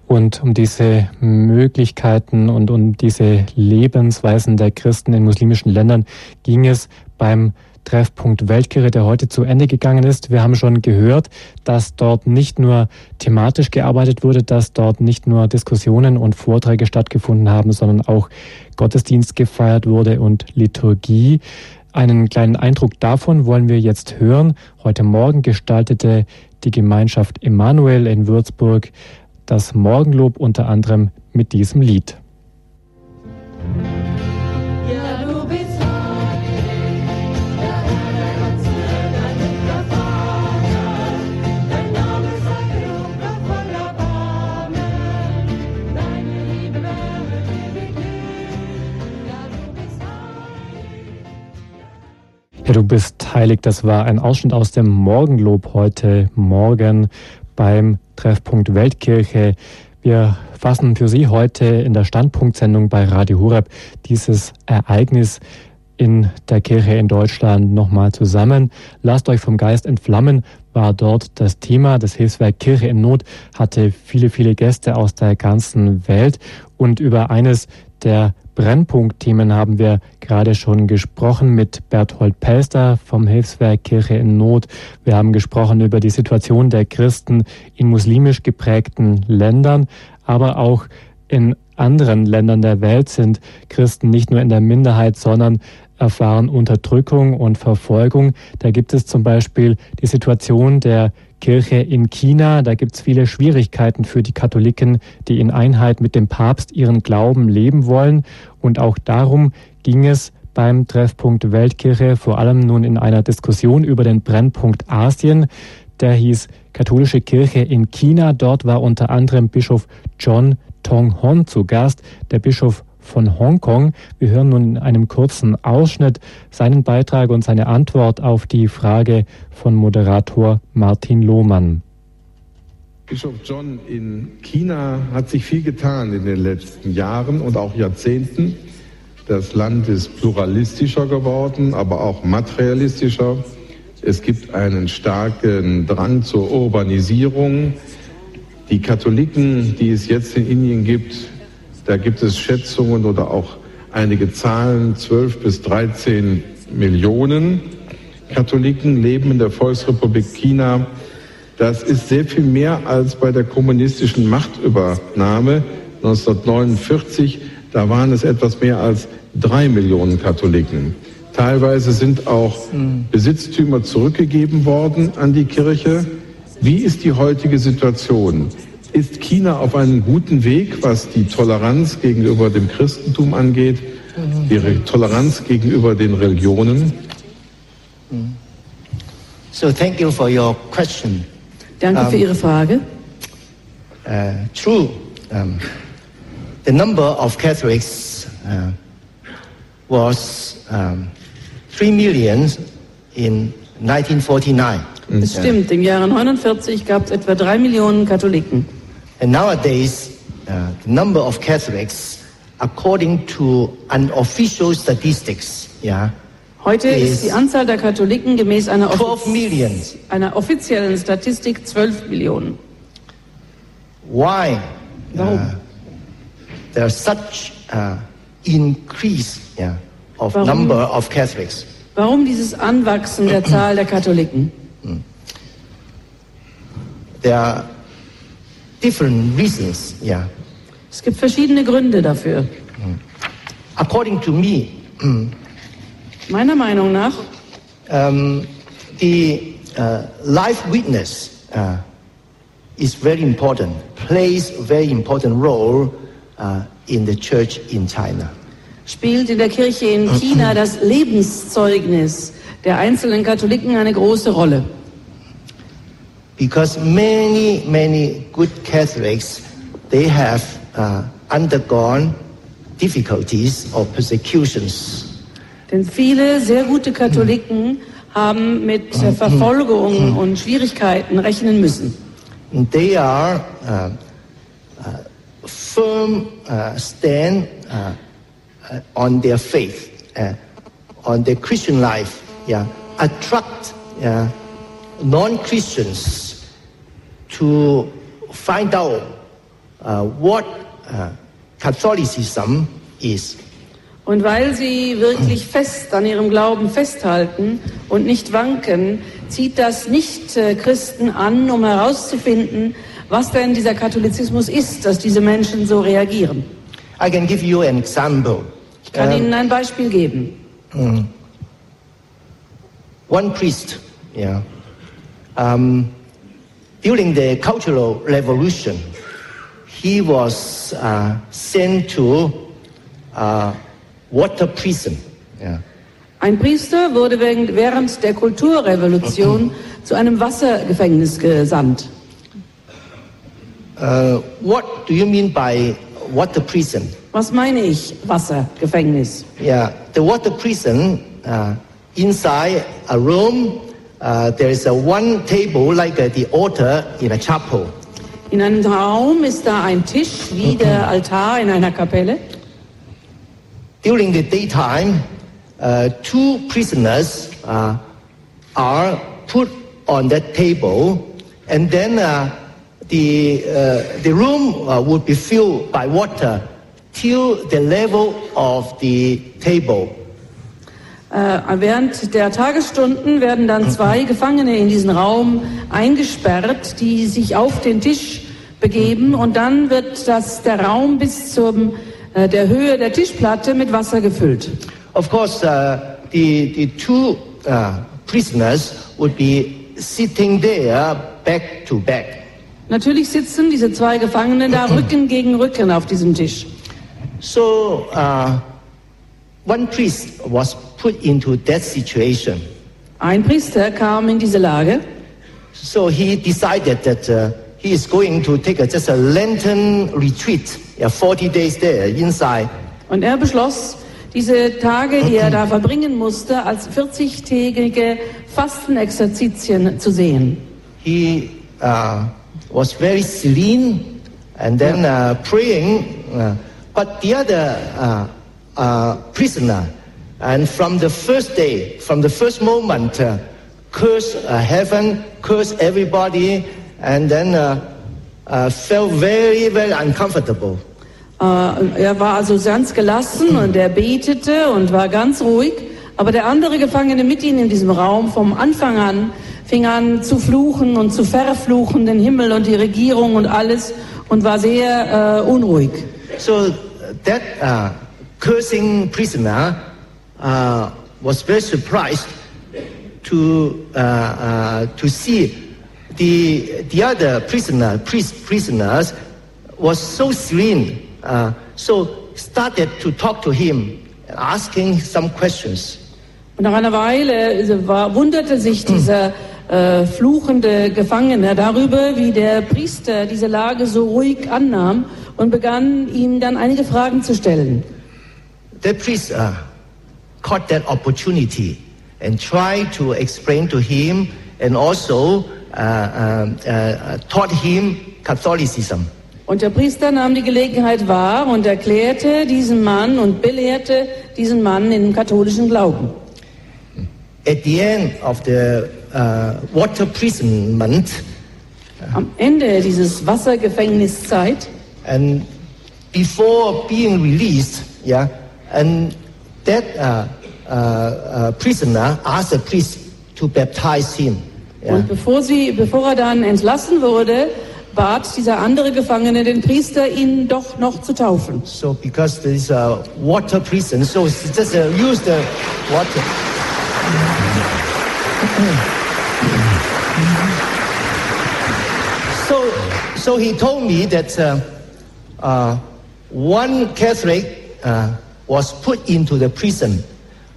Und um diese Möglichkeiten und um diese Lebensweisen der Christen in muslimischen Ländern ging es beim Treffpunkt Weltkirche, der heute zu Ende gegangen ist. Wir haben schon gehört, dass dort nicht nur thematisch gearbeitet wurde, dass dort nicht nur Diskussionen und Vorträge stattgefunden haben, sondern auch Gottesdienst gefeiert wurde und Liturgie. Einen kleinen Eindruck davon wollen wir jetzt hören. Heute Morgen gestaltete die Gemeinschaft Emanuel in Würzburg das Morgenlob unter anderem mit diesem Lied. Ja, du bist heilig. Das war ein Ausschnitt aus dem Morgenlob heute Morgen beim Treffpunkt Weltkirche. Wir fassen für Sie heute in der Standpunktsendung bei Radio Horeb dieses Ereignis in der Kirche in Deutschland nochmal zusammen. Lasst euch vom Geist entflammen war dort das Thema. Das Hilfswerk Kirche in Not hatte viele, viele Gäste aus der ganzen Welt und über eines der Brennpunktthemen haben wir gerade schon gesprochen mit Berthold Pelster vom Hilfswerk Kirche in Not. Wir haben gesprochen über die Situation der Christen in muslimisch geprägten Ländern, aber auch in anderen Ländern der Welt sind Christen nicht nur in der Minderheit, sondern erfahren Unterdrückung und Verfolgung. Da gibt es zum Beispiel die Situation der Kirche in China. Da gibt es viele Schwierigkeiten für die Katholiken, die in Einheit mit dem Papst ihren Glauben leben wollen. Und auch darum ging es beim Treffpunkt Weltkirche, vor allem nun in einer Diskussion über den Brennpunkt Asien. Der hieß Katholische Kirche in China. Dort war unter anderem Bischof John Tong Hon zu Gast. Der Bischof von Hongkong. Wir hören nun in einem kurzen Ausschnitt seinen Beitrag und seine Antwort auf die Frage von Moderator Martin Lohmann. Bischof John, in China hat sich viel getan in den letzten Jahren und auch Jahrzehnten. Das Land ist pluralistischer geworden, aber auch materialistischer. Es gibt einen starken Drang zur Urbanisierung. Die Katholiken, die es jetzt in Indien gibt, da gibt es Schätzungen oder auch einige Zahlen, 12 bis 13 Millionen Katholiken leben in der Volksrepublik China. Das ist sehr viel mehr als bei der kommunistischen Machtübernahme 1949. Da waren es etwas mehr als drei Millionen Katholiken. Teilweise sind auch Besitztümer zurückgegeben worden an die Kirche. Wie ist die heutige Situation? Ist China auf einem guten Weg, was die Toleranz gegenüber dem Christentum angeht, die Toleranz gegenüber den Religionen? So thank you for your question. Danke Um, für Ihre Frage. Uh, true. Um, the number of Catholics uh, was um, 3 million in 1949. Es stimmt, im Jahre 49 gab es etwa drei Millionen Katholiken. And nowadays, uh, the number of Catholics, according to unofficial statistics, yeah, Heute Is ist die Anzahl der Katholiken gemäß einer, 12 offiz einer offiziellen Statistik 12 Millionen. Why Warum? uh, there's such uh, increase yeah, of Warum? number of Catholics? Warum dieses Anwachsen der Zahl der Katholiken? There are different reasons. Yeah. Es gibt verschiedene Gründe dafür. According to me, Meiner Meinung nach um, the uh, life witness uh, is very important, plays a very important role uh, in the church in China. spielt in der Kirche in China das Lebenszeugnis der einzelnen Katholiken eine große Rolle. Because many, many good Catholics, they have uh, undergone difficulties or persecutions. Denn viele sehr gute Katholiken haben mit äh, Verfolgung und Schwierigkeiten rechnen müssen. And they are uh, uh, firm uh, stand uh, uh, on their faith, uh, on their Christian life. Yeah, attract uh, non-Christians to find out uh, what uh, Catholicism is. Und weil sie wirklich fest an ihrem Glauben festhalten und nicht wanken, zieht das Nicht-Christen an, um herauszufinden, was denn dieser Katholizismus ist, dass diese Menschen so reagieren. I can give you an example. Ich kann Um, Ihnen ein Beispiel geben. one priest, yeah, um, during the Cultural Revolution, he was uh, sent to uh, water prison. Yeah. Ein Priester wurde während der Kulturrevolution zu einem Wassergefängnis gesandt. Uh, what do you mean by water prison? Was meine ich, Wassergefängnis? Yeah, the water prison uh, inside a room. Uh, there is a one table like uh, the altar in a chapel. In einem Raum ist da ein Tisch wie der Altar in einer Kapelle. During the daytime, uh, two prisoners uh, are put on that table, and then uh, the, uh, the room uh, would be filled by water till the level of the table. Äh, während der Tagesstunden werden dann zwei Gefangene in diesen Raum eingesperrt, die sich auf den Tisch begeben und dann wird das, der Raum bis zum, äh, der Höhe der Tischplatte mit Wasser gefüllt. Of course, uh, the, the two uh, prisoners would be sitting there back to back. Natürlich sitzen diese zwei Gefangenen da Rücken gegen Rücken auf diesem Tisch. So uh, one priest was put into that situation. Ein Priester kam in diese Lage So he decided that uh, he is going to take a, just a Lenten retreat, yeah, 40 days there inside. und er beschloss, diese Tage, die er da verbringen musste, als 40-tägige Fastenexerzitien zu sehen. He uh, was very serene and then uh, praying. Uh, but the other uh, uh, prisoner, and from the first day, from the first moment, uh, curse uh, heaven, curse everybody, and then uh, uh, felt very, very uncomfortable. Äh, er war also ganz gelassen und er betete und war ganz ruhig. Aber der andere Gefangene mit ihm in diesem Raum vom Anfang an fing an zu fluchen und zu verfluchen, den Himmel und die Regierung und alles und war sehr äh, unruhig. So that uh, cursing prisoner uh, was very surprised to uh, uh, to see the the other prisoner prisoners was so serene. Uh, so started to talk to him, asking some questions. Und nach einer Weile war, wunderte sich dieser äh, fluchende Gefangene darüber, wie der Priester diese Lage so ruhig annahm und begann ihm dann einige Fragen zu stellen. The priest uh, caught that opportunity and tried to explain to him and also uh, uh, uh, taught him Catholicism. Und der Priester nahm die Gelegenheit wahr und erklärte diesen Mann und belehrte diesen Mann in dem katholischen Glauben. At the end of the uh, water imprisonment, am Ende dieses Wassergefängniszeit, and before being released, yeah, and that uh, uh, uh, prisoner asked the priest to baptize him. Yeah. Und bevor, sie, bevor er dann entlassen wurde, bat dieser andere Gefangene den Priester, ihn doch noch zu taufen. So because there is a water prison, so just uh, use the water. so, so he told me that uh, uh, one Catholic uh, was put into the prison,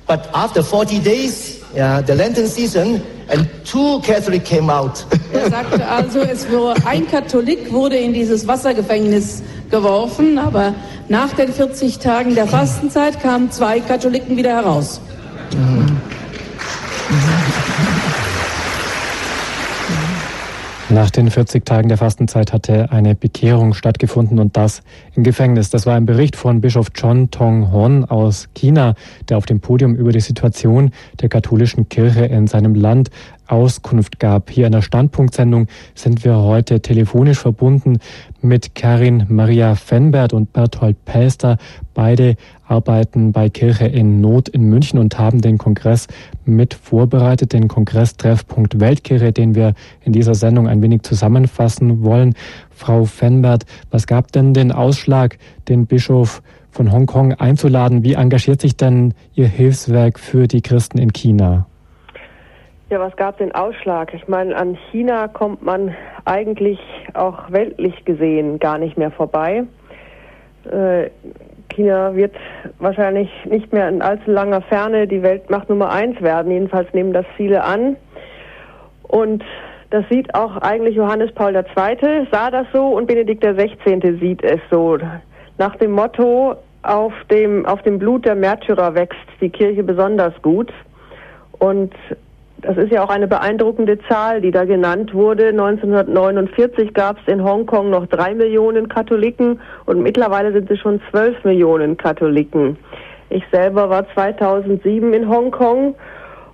but after 40 days, the Lenten season, and two Catholic came out. er sagte also, es wurde, ein Katholik wurde in dieses Wassergefängnis geworfen, aber nach den 40 Tagen der Fastenzeit kamen zwei Katholiken wieder heraus. Mhm. Nach den 40 Tagen der Fastenzeit hatte eine Bekehrung stattgefunden und das im Gefängnis. Das war ein Bericht von Bischof John Tong Hon aus China, der auf dem Podium über die Situation der katholischen Kirche in seinem Land Auskunft gab. Hier in der Standpunktsendung sind wir heute telefonisch verbunden mit Karin Maria Fenbert und Berthold Pelster. Beide arbeiten bei Kirche in Not in München und haben den Kongress mit vorbereitet, den Kongresstreffpunkt Weltkirche, den wir in dieser Sendung ein wenig zusammenfassen wollen. Frau Fenbert, was gab denn den Ausschlag, den Bischof von Hongkong einzuladen? Wie engagiert sich denn Ihr Hilfswerk für die Christen in China? Ja, was gab den Ausschlag? Ich meine, an China kommt man eigentlich auch weltlich gesehen gar nicht mehr vorbei. Äh, China wird wahrscheinlich nicht mehr in allzu langer Ferne die Weltmacht Nummer eins werden. Jedenfalls nehmen das viele an. Und das sieht auch eigentlich Johannes Paul II. sah das so und Benedikt XVI. sieht es so. Nach dem Motto, auf dem, auf dem Blut der Märtyrer wächst die Kirche besonders gut. Und das ist ja auch eine beeindruckende Zahl, die da genannt wurde. 1949 gab es in Hongkong noch drei Millionen Katholiken und mittlerweile sind es schon zwölf Millionen Katholiken. Ich selber war 2007 in Hongkong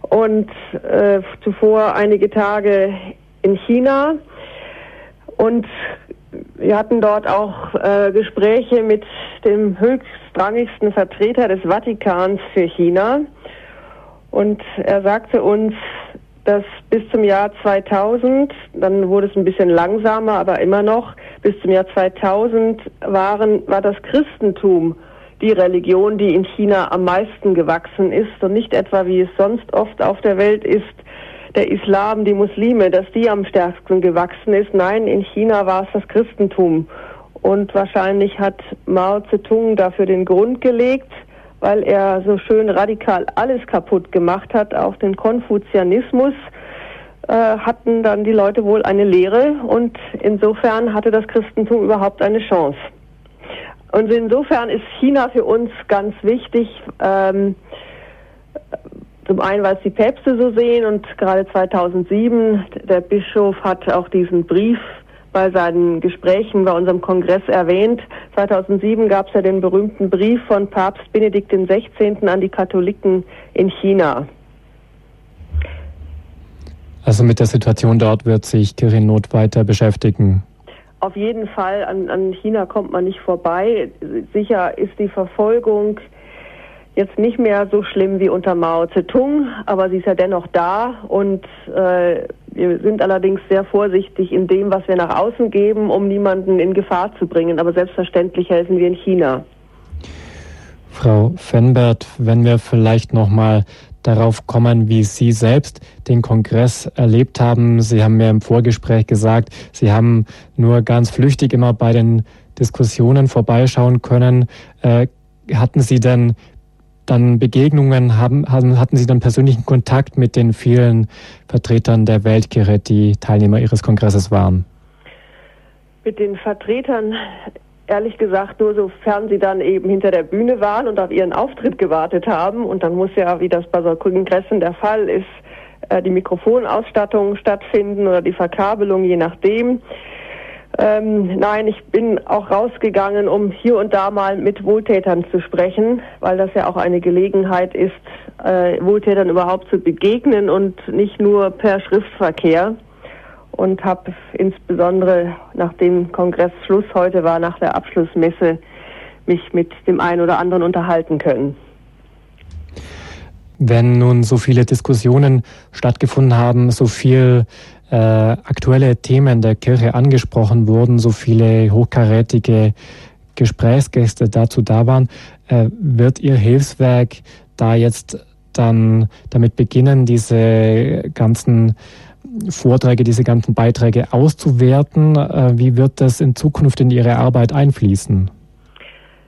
und äh, zuvor einige Tage in China und wir hatten dort auch äh, Gespräche mit dem höchstrangigsten Vertreter des Vatikans für China. Und er sagte uns, dass bis zum Jahr 2000, dann wurde es ein bisschen langsamer, aber immer noch, bis zum Jahr 2000 waren, war das Christentum die Religion, die in China am meisten gewachsen ist und nicht etwa, wie es sonst oft auf der Welt ist, der Islam, die Muslime, dass die am stärksten gewachsen ist. Nein, in China war es das Christentum. Und wahrscheinlich hat Mao Zedong dafür den Grund gelegt, weil er so schön radikal alles kaputt gemacht hat, auch den Konfuzianismus, äh, hatten dann die Leute wohl eine Lehre und insofern hatte das Christentum überhaupt eine Chance. Und insofern ist China für uns ganz wichtig, ähm, zum einen, weil es die Päpste so sehen und gerade 2007, der Bischof hat auch diesen Brief bei seinen Gesprächen bei unserem Kongress erwähnt. 2007 gab es ja den berühmten Brief von Papst Benedikt XVI. an die Katholiken in China. Also mit der Situation dort wird sich Kirchennot weiter beschäftigen. Auf jeden Fall, an, an China kommt man nicht vorbei. Sicher ist die Verfolgung jetzt nicht mehr so schlimm wie unter Mao Zedong, aber sie ist ja dennoch da und äh, wir sind allerdings sehr vorsichtig in dem, was wir nach außen geben, um niemanden in Gefahr zu bringen. Aber selbstverständlich helfen wir in China. Frau Fenbert, wenn wir vielleicht noch mal darauf kommen, wie Sie selbst den Kongress erlebt haben. Sie haben mir im Vorgespräch gesagt, Sie haben nur ganz flüchtig immer bei den Diskussionen vorbeischauen können. Äh, hatten Sie denn dann Begegnungen, haben, hatten Sie dann persönlichen Kontakt mit den vielen Vertretern der Weltkirche, die Teilnehmer Ihres Kongresses waren? Mit den Vertretern ehrlich gesagt nur sofern sie dann eben hinter der Bühne waren und auf ihren Auftritt gewartet haben. Und dann muss ja, wie das bei so Kongressen der Fall ist, äh, die Mikrofonausstattung stattfinden oder die Verkabelung, je nachdem. Ähm, nein, ich bin auch rausgegangen, um hier und da mal mit Wohltätern zu sprechen, weil das ja auch eine Gelegenheit ist, äh, Wohltätern überhaupt zu begegnen und nicht nur per Schriftverkehr. Und habe insbesondere nach dem Kongressschluss heute war, nach der Abschlussmesse, mich mit dem einen oder anderen unterhalten können. Wenn nun so viele Diskussionen stattgefunden haben, so viel äh, aktuelle Themen der Kirche angesprochen wurden, so viele hochkarätige Gesprächsgäste dazu da waren, äh, wird Ihr Hilfswerk da jetzt dann damit beginnen, diese ganzen Vorträge, diese ganzen Beiträge auszuwerten? Äh, wie wird das in Zukunft in Ihre Arbeit einfließen?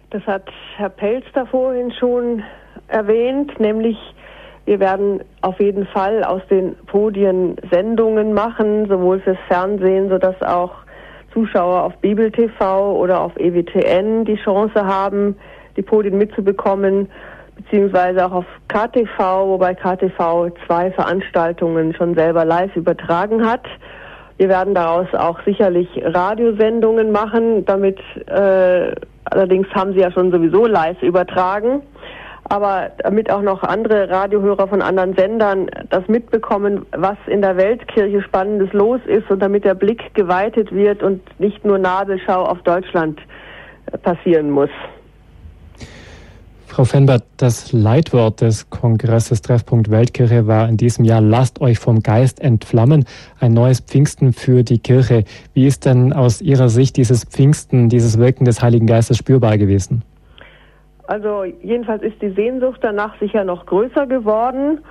Das hat Herr Pelz da vorhin schon erwähnt, nämlich wir werden auf jeden Fall aus den Podien Sendungen machen, sowohl fürs Fernsehen, sodass auch Zuschauer auf Bibel TV oder auf EWTN die Chance haben, die Podien mitzubekommen, beziehungsweise auch auf KTV, wobei KTV zwei Veranstaltungen schon selber live übertragen hat. Wir werden daraus auch sicherlich Radiosendungen machen, damit äh, allerdings haben sie ja schon sowieso live übertragen aber damit auch noch andere Radiohörer von anderen Sendern das mitbekommen, was in der Weltkirche Spannendes los ist und damit der Blick geweitet wird und nicht nur Nabelschau auf Deutschland äh, passieren muss. Frau Fenbert, das Leitwort des Kongresses Treffpunkt Weltkirche war in diesem Jahr Lasst euch vom Geist entflammen, ein neues Pfingsten für die Kirche. Wie ist denn aus Ihrer Sicht dieses Pfingsten, dieses Wirken des Heiligen Geistes spürbar gewesen? Also jedenfalls ist die Sehnsucht danach sicher noch größer geworden.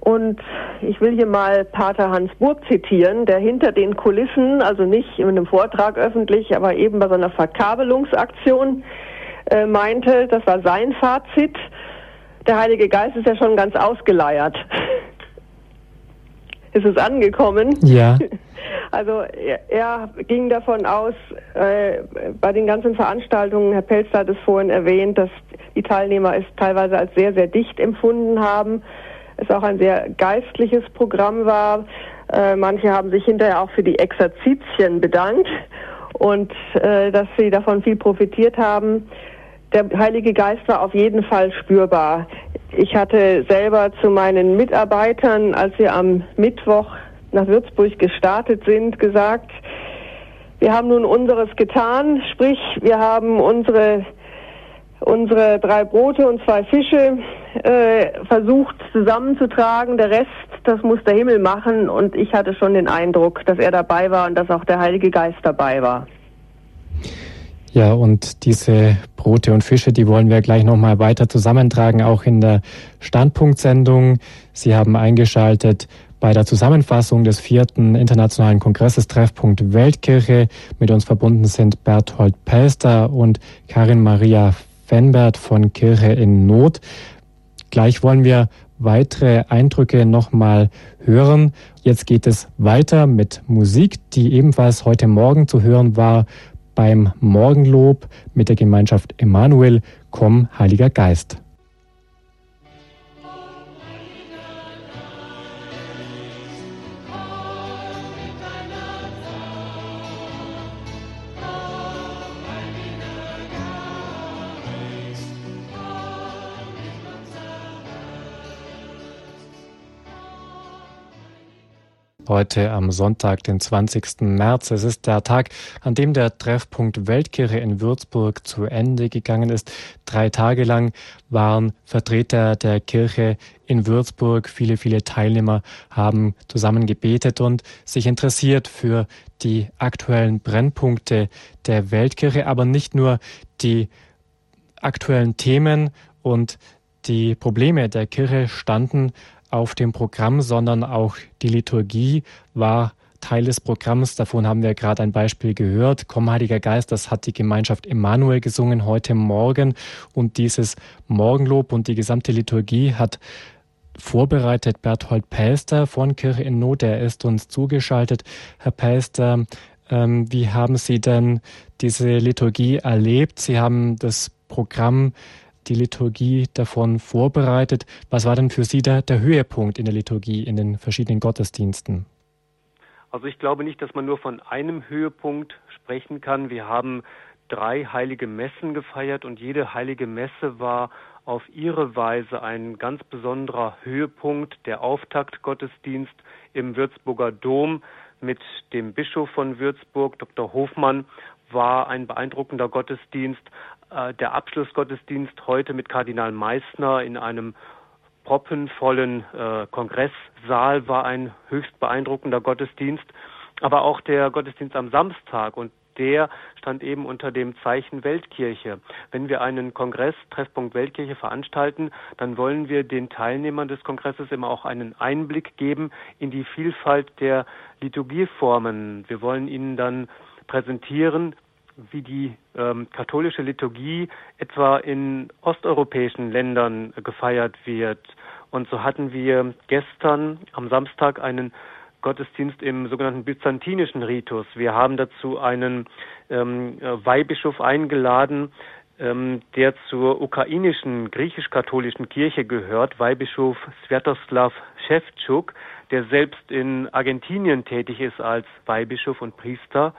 Und ich will hier mal Pater Hans Burg zitieren, der hinter den Kulissen, also nicht in einem Vortrag öffentlich, aber eben bei so einer Verkabelungsaktion äh, meinte, das war sein Fazit, der Heilige Geist ist ja schon ganz ausgeleiert. ist es angekommen? Ja. Also er, er ging davon aus, äh, bei den ganzen Veranstaltungen, Herr Pelz hat es vorhin erwähnt, dass die Teilnehmer es teilweise als sehr, sehr dicht empfunden haben. Es auch ein sehr geistliches Programm war. Äh, manche haben sich hinterher auch für die Exerzitien bedankt und äh, dass sie davon viel profitiert haben. Der Heilige Geist war auf jeden Fall spürbar. Ich hatte selber zu meinen Mitarbeitern, als wir am Mittwoch nach Würzburg gestartet sind, gesagt, wir haben nun unseres getan, sprich, wir haben unsere, unsere drei Brote und zwei Fische äh, versucht zusammenzutragen. Der Rest, das muss der Himmel machen. Und ich hatte schon den Eindruck, dass er dabei war und dass auch der Heilige Geist dabei war. Ja, und diese Brote und Fische, die wollen wir gleich nochmal weiter zusammentragen, auch in der Standpunktsendung. Sie haben eingeschaltet bei der Zusammenfassung des vierten Internationalen Kongresses Treffpunkt Weltkirche. Mit uns verbunden sind Berthold Pelster und Karin Maria Fenbert von Kirche in Not. Gleich wollen wir weitere Eindrücke nochmal hören. Jetzt geht es weiter mit Musik, die ebenfalls heute Morgen zu hören war beim Morgenlob mit der Gemeinschaft Emanuel. Komm, Heiliger Geist. Heute am Sonntag, den 20. März. Es ist der Tag, an dem der Treffpunkt Weltkirche in Würzburg zu Ende gegangen ist. Drei Tage lang waren Vertreter der Kirche in Würzburg. Viele, viele Teilnehmer haben zusammen gebetet und sich interessiert für die aktuellen Brennpunkte der Weltkirche, aber nicht nur die aktuellen Themen und die Probleme der Kirche standen auf dem Programm, sondern auch die Liturgie war Teil des Programms. Davon haben wir gerade ein Beispiel gehört. Komm, Heiliger Geist, das hat die Gemeinschaft Emanuel gesungen heute Morgen. Und dieses Morgenlob und die gesamte Liturgie hat vorbereitet Berthold Päster von Kirche in Not. Er ist uns zugeschaltet. Herr Päster, ähm, wie haben Sie denn diese Liturgie erlebt? Sie haben das Programm die Liturgie davon vorbereitet. Was war denn für Sie da der Höhepunkt in der Liturgie, in den verschiedenen Gottesdiensten? Also ich glaube nicht, dass man nur von einem Höhepunkt sprechen kann. Wir haben drei heilige Messen gefeiert und jede heilige Messe war auf ihre Weise ein ganz besonderer Höhepunkt, der Auftaktgottesdienst im Würzburger Dom mit dem Bischof von Würzburg, Dr. Hofmann, war ein beeindruckender Gottesdienst. Äh, der Abschlussgottesdienst heute mit Kardinal Meissner in einem proppenvollen äh, Kongresssaal war ein höchst beeindruckender Gottesdienst. Aber auch der Gottesdienst am Samstag und der stand eben unter dem Zeichen Weltkirche. Wenn wir einen Kongress Treffpunkt Weltkirche veranstalten, dann wollen wir den Teilnehmern des Kongresses immer auch einen Einblick geben in die Vielfalt der Liturgieformen. Wir wollen ihnen dann präsentieren, wie die ähm, katholische Liturgie etwa in osteuropäischen Ländern gefeiert wird. Und so hatten wir gestern am Samstag einen Gottesdienst im sogenannten byzantinischen Ritus. Wir haben dazu einen ähm, Weihbischof eingeladen, ähm, der zur ukrainischen griechisch-katholischen Kirche gehört, Weihbischof Sviatoslav Shevchuk, der selbst in Argentinien tätig ist als Weihbischof und Priester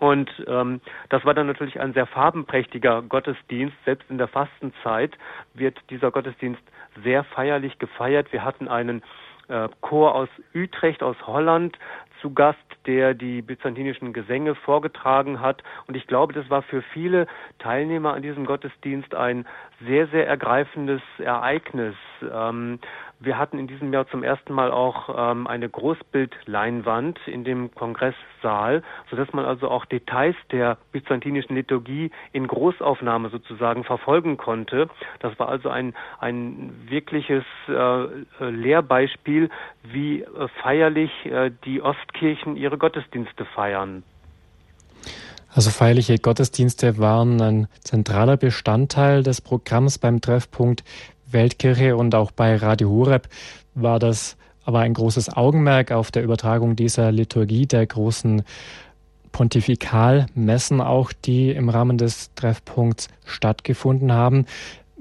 und ähm, das war dann natürlich ein sehr farbenprächtiger Gottesdienst. Selbst in der Fastenzeit wird dieser Gottesdienst sehr feierlich gefeiert. Wir hatten einen äh, Chor aus Utrecht, aus Holland zu Gast, der die byzantinischen Gesänge vorgetragen hat. Und ich glaube, das war für viele Teilnehmer an diesem Gottesdienst ein sehr, sehr ergreifendes Ereignis. Ähm, wir hatten in diesem Jahr zum ersten Mal auch ähm, eine Großbildleinwand in dem Kongresssaal, sodass man also auch Details der byzantinischen Liturgie in Großaufnahme sozusagen verfolgen konnte. Das war also ein, ein wirkliches äh, Lehrbeispiel, wie äh, feierlich äh, die Ostkirchen ihre Gottesdienste feiern. Also feierliche Gottesdienste waren ein zentraler Bestandteil des Programms beim Treffpunkt Weltkirche und auch bei Radio Horeb war das aber ein großes Augenmerk auf der Übertragung dieser Liturgie der großen Pontifikalmessen auch, die im Rahmen des Treffpunkts stattgefunden haben.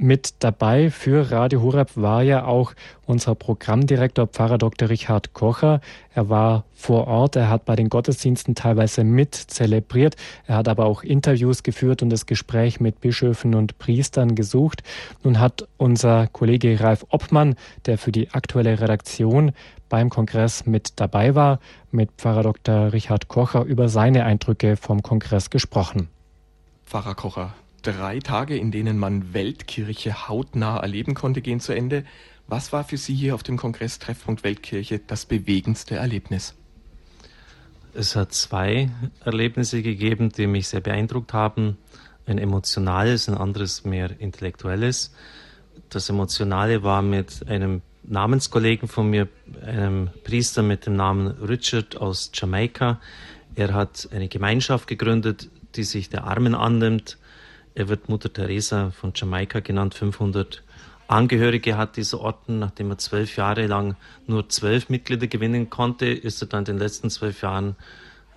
Mit dabei für Radio Horeb war ja auch unser Programmdirektor Pfarrer Dr. Richard Kocher. Er war vor Ort, er hat bei den Gottesdiensten teilweise mit zelebriert, er hat aber auch Interviews geführt und das Gespräch mit Bischöfen und Priestern gesucht. Nun hat unser Kollege Ralf Obmann, der für die aktuelle Redaktion beim Kongress mit dabei war, mit Pfarrer Dr. Richard Kocher über seine Eindrücke vom Kongress gesprochen. Pfarrer Kocher, drei Tage, in denen man Weltkirche hautnah erleben konnte, gehen zu Ende. Was war für Sie hier auf dem Kongress Treffpunkt Weltkirche das bewegendste Erlebnis? Es hat zwei Erlebnisse gegeben, die mich sehr beeindruckt haben. Ein emotionales, ein anderes mehr intellektuelles. Das emotionale war mit einem Namenskollegen von mir, einem Priester mit dem Namen Richard aus Jamaika. Er hat eine Gemeinschaft gegründet, die sich der Armen annimmt er wird Mutter Teresa von Jamaika genannt. 500 Angehörige hat dieser Orden. Nachdem er zwölf Jahre lang nur zwölf Mitglieder gewinnen konnte, ist er dann in den letzten zwölf Jahren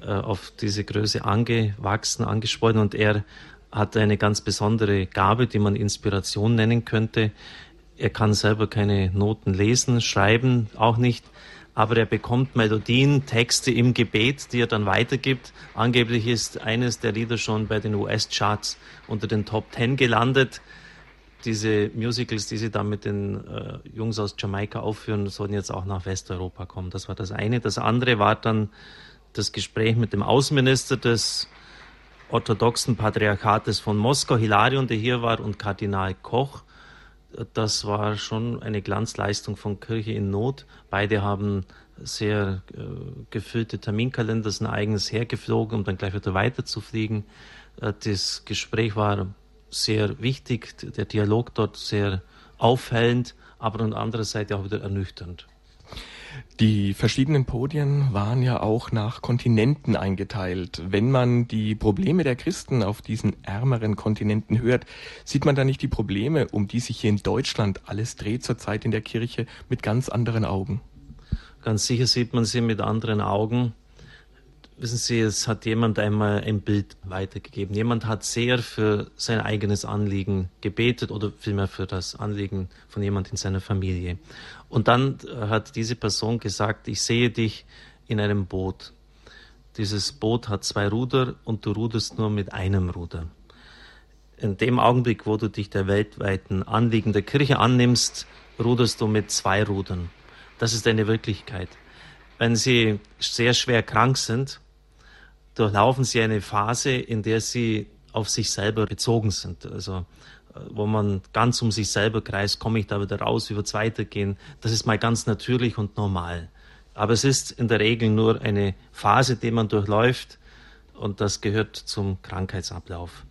äh, auf diese Größe angewachsen, angeschwollen und er hat eine ganz besondere Gabe, die man Inspiration nennen könnte. Er kann selber keine Noten lesen, schreiben, auch nicht aber er bekommt Melodien, Texte im Gebet, die er dann weitergibt. Angeblich ist eines der Lieder schon bei den US-Charts unter den Top Ten gelandet. Diese Musicals, die sie dann mit den äh, Jungs aus Jamaika aufführen, sollen jetzt auch nach Westeuropa kommen. Das war das eine. Das andere war dann das Gespräch mit dem Außenminister des orthodoxen Patriarchates von Moskau, Hilarion, der hier war, und Kardinal Koch das war schon eine Glanzleistung von Kirche in Not. Beide haben sehr äh, gefüllte Terminkalender, sind eigens hergeflogen, um dann gleich wieder weiterzufliegen. Äh, das Gespräch war sehr wichtig, der Dialog dort sehr aufhellend, aber an anderer Seite auch wieder ernüchternd. Die verschiedenen Podien waren ja auch nach Kontinenten eingeteilt. Wenn man die Probleme der Christen auf diesen ärmeren Kontinenten hört, sieht man da nicht die Probleme, um die sich hier in Deutschland alles dreht zurzeit in der Kirche, mit ganz anderen Augen? Ganz sicher sieht man sie mit anderen Augen. Wissen Sie, es hat jemand einmal ein Bild weitergegeben. Jemand hat sehr für sein eigenes Anliegen gebetet oder vielmehr für das Anliegen von jemand in seiner Familie. Und dann hat diese Person gesagt, ich sehe dich in einem Boot. Dieses Boot hat zwei Ruder und du ruderst nur mit einem Ruder. In dem Augenblick, wo du dich der weltweiten Anliegen der Kirche annimmst, ruderst du mit zwei Rudern. Das ist eine Wirklichkeit. Wenn Sie sehr schwer krank sind, durchlaufen Sie eine Phase, in der Sie auf sich selber bezogen sind. Also äh, wo man ganz um sich selber kreist, komme ich da wieder raus, wie wird es weitergehen. Das ist mal ganz natürlich und normal. Aber es ist in der Regel nur eine Phase, die man durchläuft und das gehört zum Krankheitsablauf.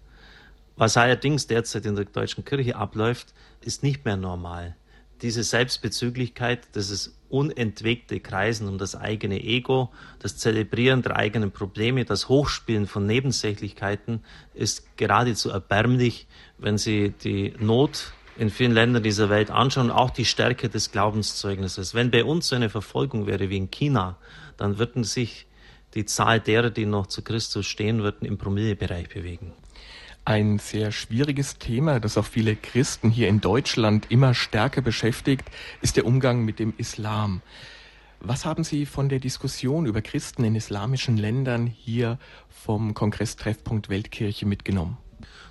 Was allerdings derzeit in der deutschen Kirche abläuft, ist nicht mehr normal. Diese Selbstbezüglichkeit, das ist unentwegte Kreisen um das eigene Ego, das Zelebrieren der eigenen Probleme, das Hochspielen von Nebensächlichkeiten ist geradezu erbärmlich, wenn Sie die Not in vielen Ländern dieser Welt anschauen, auch die Stärke des Glaubenszeugnisses. Wenn bei uns so eine Verfolgung wäre wie in China, dann würden sich die Zahl derer, die noch zu Christus stehen würden, im Promillebereich bewegen. Ein sehr schwieriges Thema, das auch viele Christen hier in Deutschland immer stärker beschäftigt, ist der Umgang mit dem Islam. Was haben Sie von der Diskussion über Christen in islamischen Ländern hier vom Kongresstreffpunkt Weltkirche mitgenommen?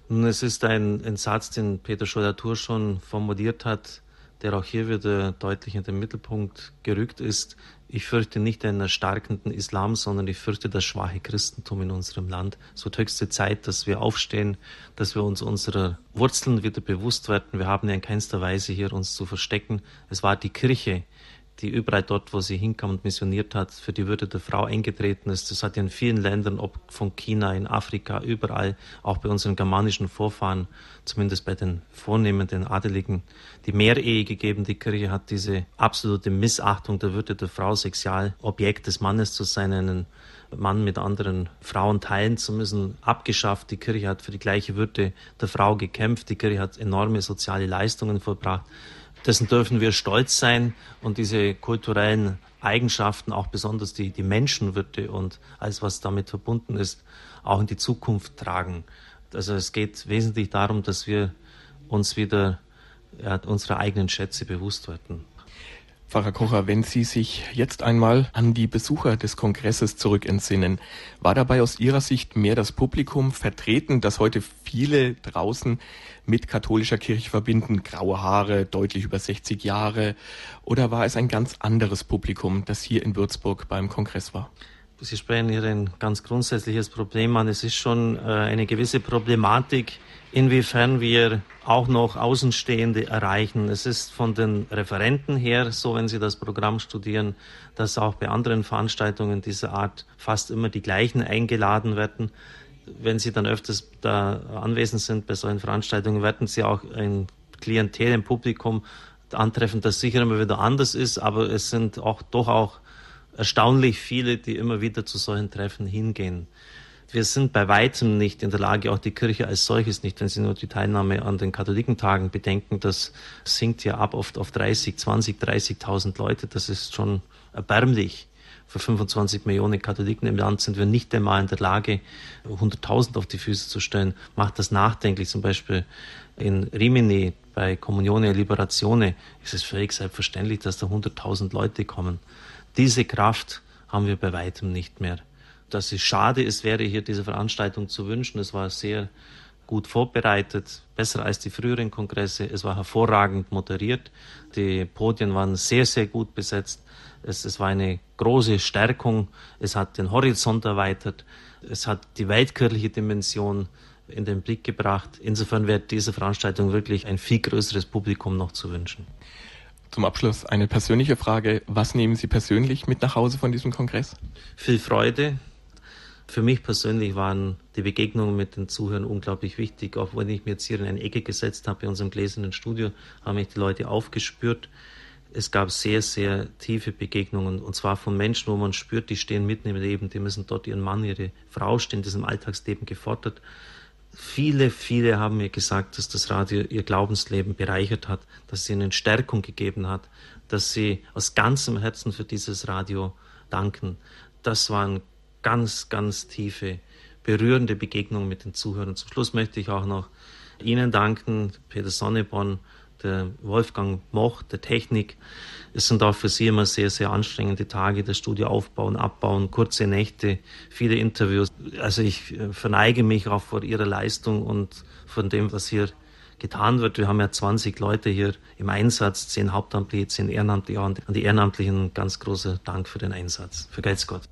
Nun, es ist ein, ein Satz, den Peter Schodatur schon formuliert hat, der auch hier wieder deutlich in den Mittelpunkt gerückt ist. Ich fürchte nicht einen erstarkenden Islam, sondern ich fürchte das schwache Christentum in unserem Land. Es wird höchste Zeit, dass wir aufstehen, dass wir uns unserer Wurzeln wieder bewusst werden. Wir haben ja in keinster Weise hier uns zu verstecken. Es war die Kirche, die überall dort, wo sie hinkam und missioniert hat, für die Würde der Frau eingetreten ist. Das hat in vielen Ländern, ob von China, in Afrika, überall, auch bei unseren germanischen Vorfahren, zumindest bei den vornehmen, den Adeligen, die Mehrehe gegeben. Die Kirche hat diese absolute Missachtung der Würde der Frau, Sexualobjekt des Mannes zu sein, einen Mann mit anderen Frauen teilen zu müssen, abgeschafft. Die Kirche hat für die gleiche Würde der Frau gekämpft. Die Kirche hat enorme soziale Leistungen vollbracht dessen dürfen wir stolz sein und diese kulturellen Eigenschaften, auch besonders die, die Menschenwürde und alles, was damit verbunden ist, auch in die Zukunft tragen. Also es geht wesentlich darum, dass wir uns wieder ja, unserer eigenen Schätze bewusst werden. Pfarrer Kocher, wenn Sie sich jetzt einmal an die Besucher des Kongresses zurückentsinnen, war dabei aus Ihrer Sicht mehr das Publikum vertreten, das heute viele draußen mit katholischer Kirche verbinden, graue Haare, deutlich über 60 Jahre, oder war es ein ganz anderes Publikum, das hier in Würzburg beim Kongress war? Sie sprechen hier ein ganz grundsätzliches Problem an. Es ist schon äh, eine gewisse Problematik, inwiefern wir auch noch Außenstehende erreichen. Es ist von den Referenten her so, wenn Sie das Programm studieren, dass auch bei anderen Veranstaltungen dieser Art fast immer die gleichen eingeladen werden. Wenn Sie dann öfters da anwesend sind bei solchen Veranstaltungen, werden Sie auch ein Klientel, ein Publikum antreffen, das sicher immer wieder anders ist, aber es sind auch doch auch erstaunlich viele, die immer wieder zu solchen Treffen hingehen wir sind bei weitem nicht in der Lage, auch die Kirche als solches nicht, wenn Sie nur die Teilnahme an den Katholikentagen bedenken, das sinkt ja ab oft auf 30, 20, 30.000 Leute. Das ist schon erbärmlich. Für 25 Millionen Katholiken im Land sind wir nicht einmal in der Lage, 100.000 auf die Füße zu stellen. Macht das nachdenklich. Zum Beispiel in Rimini bei Communione Liberatione ist es völlig selbstverständlich, dass da 100.000 Leute kommen. Diese Kraft haben wir bei weitem nicht mehr dass es schade ist, wäre hier diese Veranstaltung zu wünschen. Es war sehr gut vorbereitet, besser als die früheren Kongresse. Es war hervorragend moderiert. Die Podien waren sehr, sehr gut besetzt. Es, es war eine große Stärkung. Es hat den Horizont erweitert. Es hat die weltkirchliche Dimension in den Blick gebracht. Insofern wäre diese Veranstaltung wirklich ein viel größeres Publikum noch zu wünschen. Zum Abschluss eine persönliche Frage. Was nehmen Sie persönlich mit nach Hause von diesem Kongress? Viel Freude, für mich persönlich waren die Begegnungen mit den Zuhörern unglaublich wichtig. Auch wenn ich mir jetzt hier in eine Ecke gesetzt habe, in unserem gläsernen Studio, haben mich die Leute aufgespürt. es gab sehr, sehr tiefe Begegnungen und zwar von Menschen, wo man spürt, die stehen mitten im Leben, die müssen dort ihren Mann, ihre Frau stehen, diesem Alltagsleben gefordert. Viele, viele haben mir gesagt, dass das Radio ihr Glaubensleben bereichert hat, dass es ihnen Stärkung gegeben hat, dass sie aus ganzem Herzen für dieses Radio danken. Das waren ganz, ganz tiefe, berührende Begegnungen mit den Zuhörern. Zum Schluss möchte ich auch noch Ihnen danken, Peter Sonneborn, der Wolfgang Moch, der Technik. Es sind auch für Sie immer sehr, sehr anstrengende Tage, das Studio aufbauen, abbauen, kurze Nächte, viele Interviews. Also ich äh, verneige mich auch vor Ihrer Leistung und von dem, was hier getan wird. Wir haben ja 20 Leute hier im Einsatz, 10 Hauptamtliche, 10 Ehrenamtliche. Und an die Ehrenamtlichen ganz großer Dank für den Einsatz. Für Gott.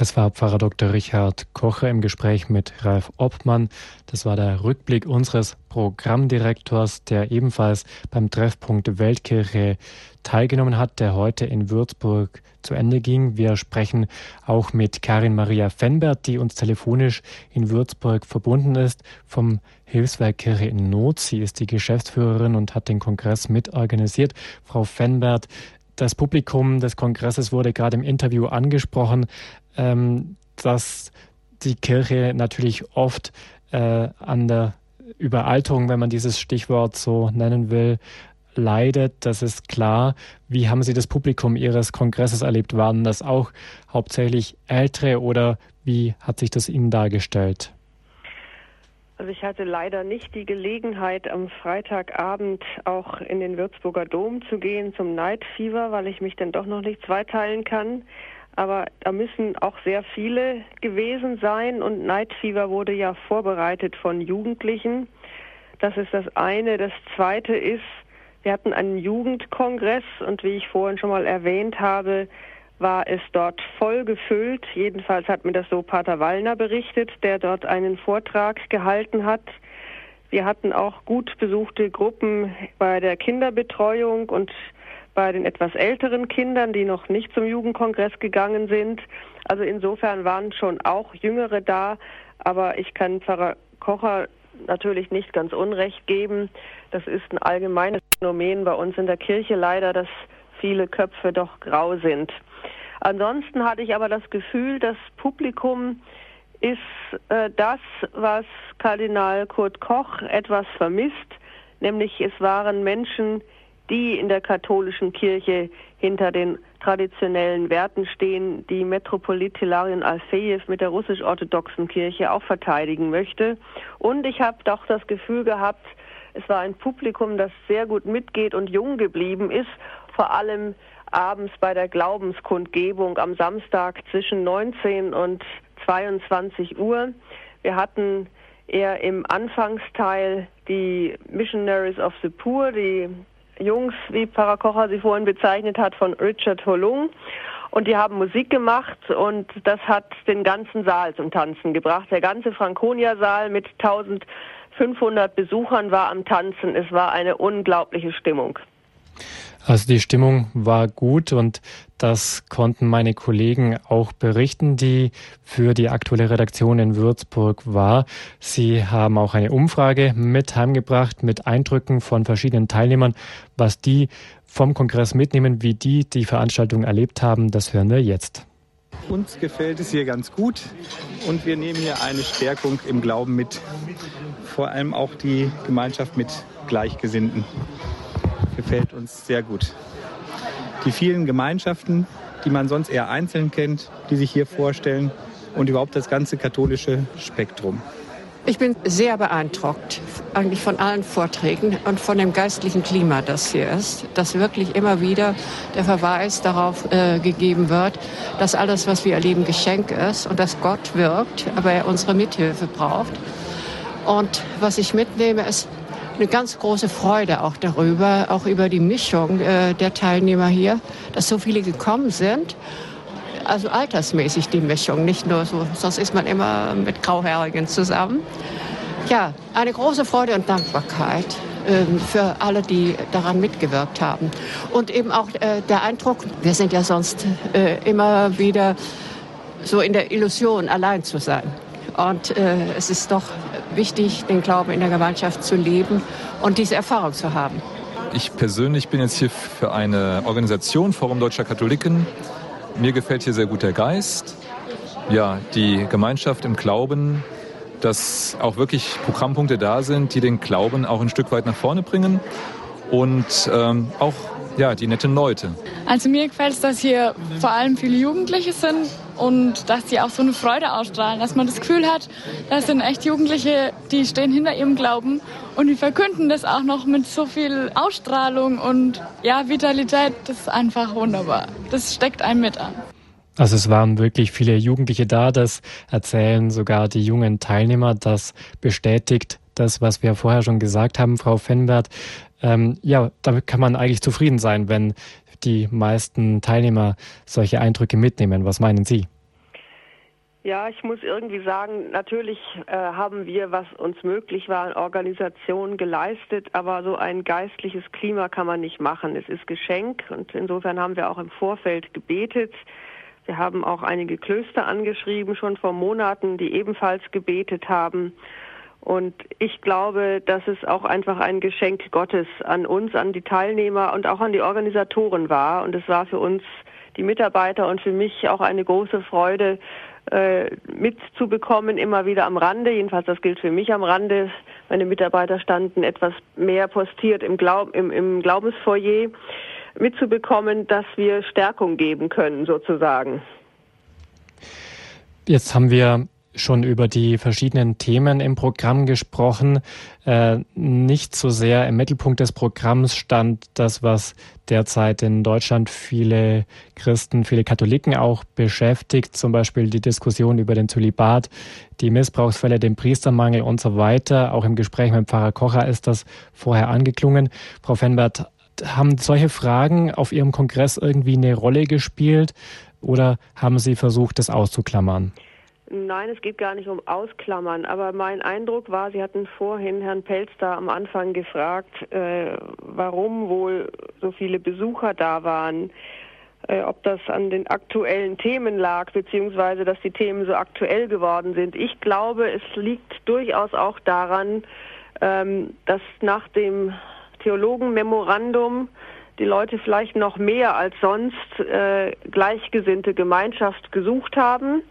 Das war Pfarrer Dr. Richard Kocher im Gespräch mit Ralf Obmann. Das war der Rückblick unseres Programmdirektors, der ebenfalls beim Treffpunkt Weltkirche teilgenommen hat, der heute in Würzburg zu Ende ging. Wir sprechen auch mit Karin Maria Fenbert, die uns telefonisch in Würzburg verbunden ist, vom Hilfswerk Kirche in Not. Sie ist die Geschäftsführerin und hat den Kongress mitorganisiert. Frau Fenbert, das Publikum des Kongresses wurde gerade im Interview angesprochen, ähm, dass die Kirche natürlich oft äh, an der Überalterung, wenn man dieses Stichwort so nennen will, leidet. Das ist klar. Wie haben Sie das Publikum Ihres Kongresses erlebt? Waren das auch hauptsächlich Ältere oder wie hat sich das Ihnen dargestellt? Also ich hatte leider nicht die Gelegenheit, am Freitagabend auch in den Würzburger Dom zu gehen zum Night Fever, weil ich mich dann doch noch nicht zweiteilen kann. Aber da müssen auch sehr viele gewesen sein und Night Fever wurde ja vorbereitet von Jugendlichen. Das ist das eine. Das zweite ist, wir hatten einen Jugendkongress und wie ich vorhin schon mal erwähnt habe, war es dort voll gefüllt. Jedenfalls hat mir das so Pater Wallner berichtet, der dort einen Vortrag gehalten hat. Wir hatten auch gut besuchte Gruppen bei der Kinderbetreuung und bei den etwas älteren Kindern, die noch nicht zum Jugendkongress gegangen sind. Also insofern waren schon auch Jüngere da, aber ich kann Pfarrer Kocher natürlich nicht ganz Unrecht geben. Das ist ein allgemeines Phänomen bei uns in der Kirche leider, dass viele Köpfe doch grau sind. Ansonsten hatte ich aber das Gefühl, das Publikum ist äh, das, was Kardinal Kurt Koch etwas vermisst, nämlich es waren Menschen, die in der katholischen Kirche hinter den traditionellen Werten stehen, die Metropolit Hilarion Alfejew mit der russisch-orthodoxen Kirche auch verteidigen möchte. Und ich habe doch das Gefühl gehabt, es war ein Publikum, das sehr gut mitgeht und jung geblieben ist, vor allem abends bei der Glaubenskundgebung am Samstag zwischen 19 und 22 Uhr. Wir hatten eher im Anfangsteil die Missionaries of the Poor, die Jungs, wie Pfarrer Kocher sie vorhin bezeichnet hat, von Richard Holung. Und die haben Musik gemacht und das hat den ganzen Saal zum Tanzen gebracht. Der ganze Franconia-Saal mit 1500 Besuchern war am Tanzen. Es war eine unglaubliche Stimmung. Also die Stimmung war gut und das konnten meine Kollegen auch berichten, die für die aktuelle Redaktion in Würzburg war. Sie haben auch eine Umfrage mit heimgebracht mit Eindrücken von verschiedenen Teilnehmern, was die vom Kongress mitnehmen, wie die die Veranstaltung erlebt haben. Das hören wir jetzt. Uns gefällt es hier ganz gut und wir nehmen hier eine Stärkung im Glauben mit. Vor allem auch die Gemeinschaft mit Gleichgesinnten gefällt uns sehr gut. Die vielen Gemeinschaften, die man sonst eher einzeln kennt, die sich hier vorstellen und überhaupt das ganze katholische Spektrum. Ich bin sehr beeindruckt eigentlich von allen Vorträgen und von dem geistlichen Klima, das hier ist, dass wirklich immer wieder der Verweis darauf äh, gegeben wird, dass alles, was wir erleben, Geschenk ist und dass Gott wirkt, aber er unsere Mithilfe braucht. Und was ich mitnehme, ist eine ganz große Freude auch darüber, auch über die Mischung äh, der Teilnehmer hier, dass so viele gekommen sind. Also altersmäßig die Mischung, nicht nur so, sonst ist man immer mit Grauhaarigen zusammen. Ja, eine große Freude und Dankbarkeit ähm, für alle, die daran mitgewirkt haben. Und eben auch äh, der Eindruck, wir sind ja sonst äh, immer wieder so in der Illusion, allein zu sein. Und äh, es ist doch wichtig, den Glauben in der Gemeinschaft zu leben und diese Erfahrung zu haben. ich persönlich bin jetzt hier für eine Organisation, Forum Deutscher Katholiken. Mir gefällt hier sehr gut der Geist. Ja, die Gemeinschaft im Glauben, dass auch wirklich Programmpunkte da sind, die den Glauben auch ein Stück weit nach vorne bringen und ähm, auch ja, die netten Leute. Also mir gefällt es, dass hier vor allem viele Jugendliche sind und dass sie auch so eine Freude ausstrahlen, dass man das Gefühl hat, das sind echt Jugendliche, die stehen hinter ihrem Glauben und die verkünden das auch noch mit so viel Ausstrahlung und ja, Vitalität. Das ist einfach wunderbar. Das steckt einem mit an. Also es waren wirklich viele Jugendliche da, das erzählen sogar die jungen Teilnehmer, das bestätigt das, was wir vorher schon gesagt haben, Frau Fenbert. Ähm, ja, damit kann man eigentlich zufrieden sein, wenn die meisten Teilnehmer solche Eindrücke mitnehmen. Was meinen Sie? Ja, ich muss irgendwie sagen, natürlich äh, haben wir, was uns möglich war, an Organisationen geleistet, aber so ein geistliches Klima kann man nicht machen. Es ist Geschenk und insofern haben wir auch im Vorfeld gebetet. Wir haben auch einige Klöster angeschrieben, schon vor Monaten, die ebenfalls gebetet haben. Und ich glaube, dass es auch einfach ein Geschenk Gottes an uns, an die Teilnehmer und auch an die Organisatoren war. Und es war für uns, die Mitarbeiter und für mich auch eine große Freude, äh, mitzubekommen, immer wieder am Rande. Jedenfalls, das gilt für mich am Rande. Meine Mitarbeiter standen etwas mehr postiert im, Glaub, im, im Glaubensfoyer, mitzubekommen, dass wir Stärkung geben können, sozusagen. Jetzt haben wir schon über die verschiedenen Themen im Programm gesprochen. Äh, nicht so sehr im Mittelpunkt des Programms stand das, was derzeit in Deutschland viele Christen, viele Katholiken auch beschäftigt, zum Beispiel die Diskussion über den Zölibat, die Missbrauchsfälle, den Priestermangel und so weiter. Auch im Gespräch mit Pfarrer Kocher ist das vorher angeklungen. Frau Fenbert, haben solche Fragen auf Ihrem Kongress irgendwie eine Rolle gespielt oder haben Sie versucht, das auszuklammern? Nein, es geht gar nicht um Ausklammern, aber mein Eindruck war, Sie hatten vorhin Herrn Pelz da am Anfang gefragt, äh, warum wohl so viele Besucher da waren, äh, ob das an den aktuellen Themen lag, beziehungsweise dass die Themen so aktuell geworden sind. Ich glaube, es liegt durchaus auch daran, ähm, dass nach dem Theologenmemorandum die Leute vielleicht noch mehr als sonst äh, gleichgesinnte Gemeinschaft gesucht haben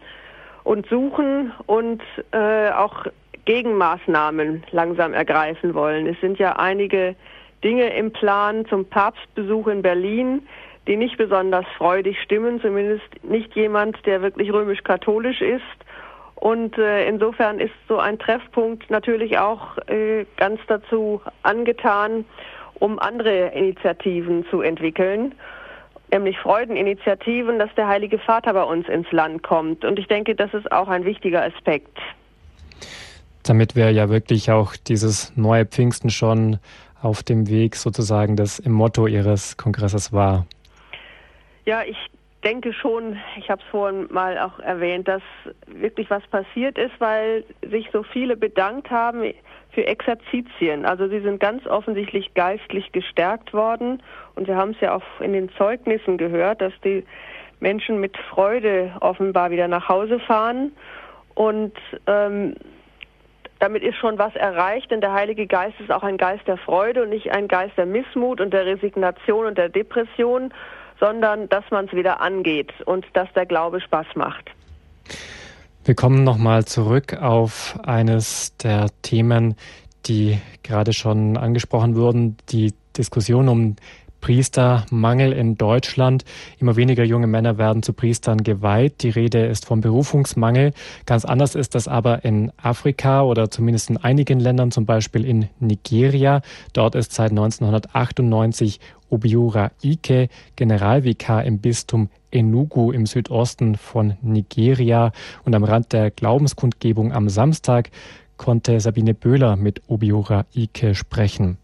und suchen und äh, auch Gegenmaßnahmen langsam ergreifen wollen. Es sind ja einige Dinge im Plan zum Papstbesuch in Berlin, die nicht besonders freudig stimmen, zumindest nicht jemand, der wirklich römisch-katholisch ist. Und äh, insofern ist so ein Treffpunkt natürlich auch äh, ganz dazu angetan, um andere Initiativen zu entwickeln nämlich Freudeninitiativen, dass der Heilige Vater bei uns ins Land kommt. Und ich denke, das ist auch ein wichtiger Aspekt. Damit wäre ja wirklich auch dieses neue Pfingsten schon auf dem Weg sozusagen, das im Motto Ihres Kongresses war. Ja, ich denke schon, ich habe es vorhin mal auch erwähnt, dass wirklich was passiert ist, weil sich so viele bedankt haben für Exerzitien. Also sie sind ganz offensichtlich geistlich gestärkt worden und wir haben es ja auch in den Zeugnissen gehört, dass die Menschen mit Freude offenbar wieder nach Hause fahren und ähm, damit ist schon was erreicht, denn der Heilige Geist ist auch ein Geist der Freude und nicht ein Geist der Missmut und der Resignation und der Depression, sondern dass man es wieder angeht und dass der Glaube Spaß macht. Wir kommen nochmal zurück auf eines der Themen, die gerade schon angesprochen wurden, die Diskussion um Priestermangel in Deutschland. Immer weniger junge Männer werden zu Priestern geweiht. Die Rede ist vom Berufungsmangel. Ganz anders ist das aber in Afrika oder zumindest in einigen Ländern, zum Beispiel in Nigeria. Dort ist seit 1998 Obiora Ike Generalvikar im Bistum Enugu im Südosten von Nigeria. Und am Rand der Glaubenskundgebung am Samstag konnte Sabine Böhler mit Obiora Ike sprechen.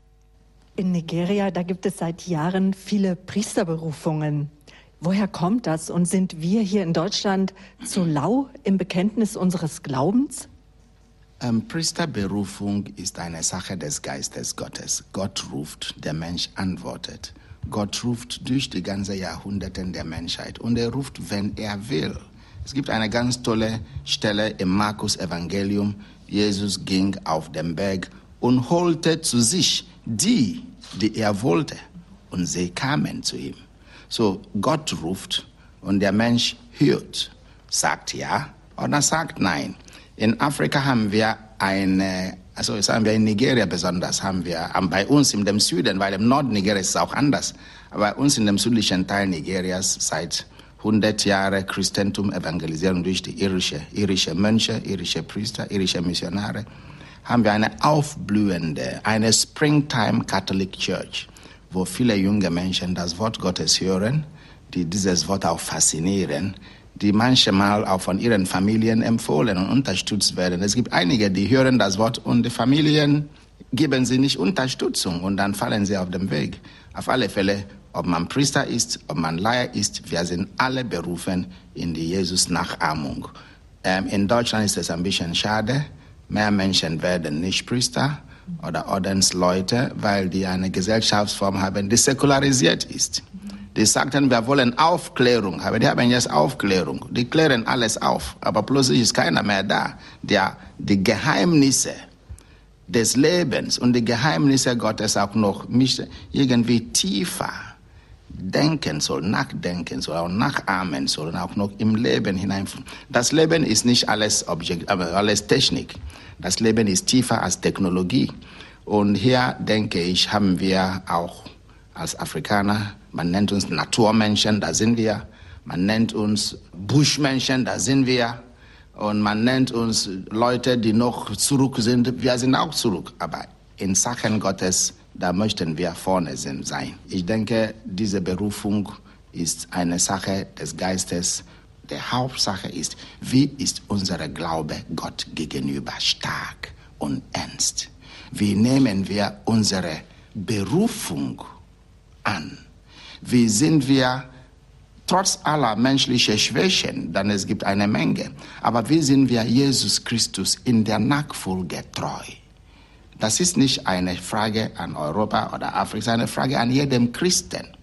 In Nigeria, da gibt es seit Jahren viele Priesterberufungen. Woher kommt das? Und sind wir hier in Deutschland zu lau im Bekenntnis unseres Glaubens? Ähm, Priesterberufung ist eine Sache des Geistes Gottes. Gott ruft, der Mensch antwortet. Gott ruft durch die ganze Jahrhunderte der Menschheit und er ruft, wenn er will. Es gibt eine ganz tolle Stelle im Markus Evangelium. Jesus ging auf den Berg und holte zu sich die, die er wollte. Und sie kamen zu ihm. So, Gott ruft und der Mensch hört, sagt ja oder sagt nein. In Afrika haben wir eine, also sagen wir in Nigeria besonders, haben wir bei uns in dem Süden, weil im Norden Nigerias ist es auch anders, aber bei uns in dem südlichen Teil Nigerias seit 100 Jahre Christentum Evangelisierung durch die irische, irische Mönche, irische Priester, irische Missionare, haben wir eine aufblühende, eine Springtime Catholic Church, wo viele junge Menschen das Wort Gottes hören, die dieses Wort auch faszinieren, die manchmal auch von ihren Familien empfohlen und unterstützt werden. Es gibt einige, die hören das Wort und die Familien geben sie nicht Unterstützung und dann fallen sie auf dem Weg. Auf alle Fälle, ob man Priester ist, ob man Leier ist, wir sind alle berufen in die Jesus-Nachahmung. Ähm, in Deutschland ist es ein bisschen schade. Mehr Menschen werden nicht Priester oder Ordensleute, weil die eine Gesellschaftsform haben, die säkularisiert ist. Die sagten, wir wollen Aufklärung, aber die haben jetzt Aufklärung. Die klären alles auf, aber plötzlich ist keiner mehr da, der die Geheimnisse des Lebens und die Geheimnisse Gottes auch noch mich irgendwie tiefer denken soll, nachdenken soll, auch nachahmen soll und auch noch im Leben hineinführen. Das Leben ist nicht alles Objekt, aber alles Technik. Das Leben ist tiefer als Technologie. Und hier denke ich, haben wir auch als Afrikaner man nennt uns Naturmenschen, da sind wir. Man nennt uns Buschmenschen, da sind wir. Und man nennt uns Leute, die noch zurück sind. Wir sind auch zurück. Aber in Sachen Gottes, da möchten wir vorne sein. Ich denke, diese Berufung ist eine Sache des Geistes. Die Hauptsache ist, wie ist unser Glaube Gott gegenüber stark und ernst? Wie nehmen wir unsere Berufung an? Wie sind wir trotz aller menschlichen Schwächen, denn es gibt eine Menge, aber wie sind wir Jesus Christus in der Nachfolge treu? Das ist nicht eine Frage an Europa oder Afrika, es ist eine Frage an jedem Christen.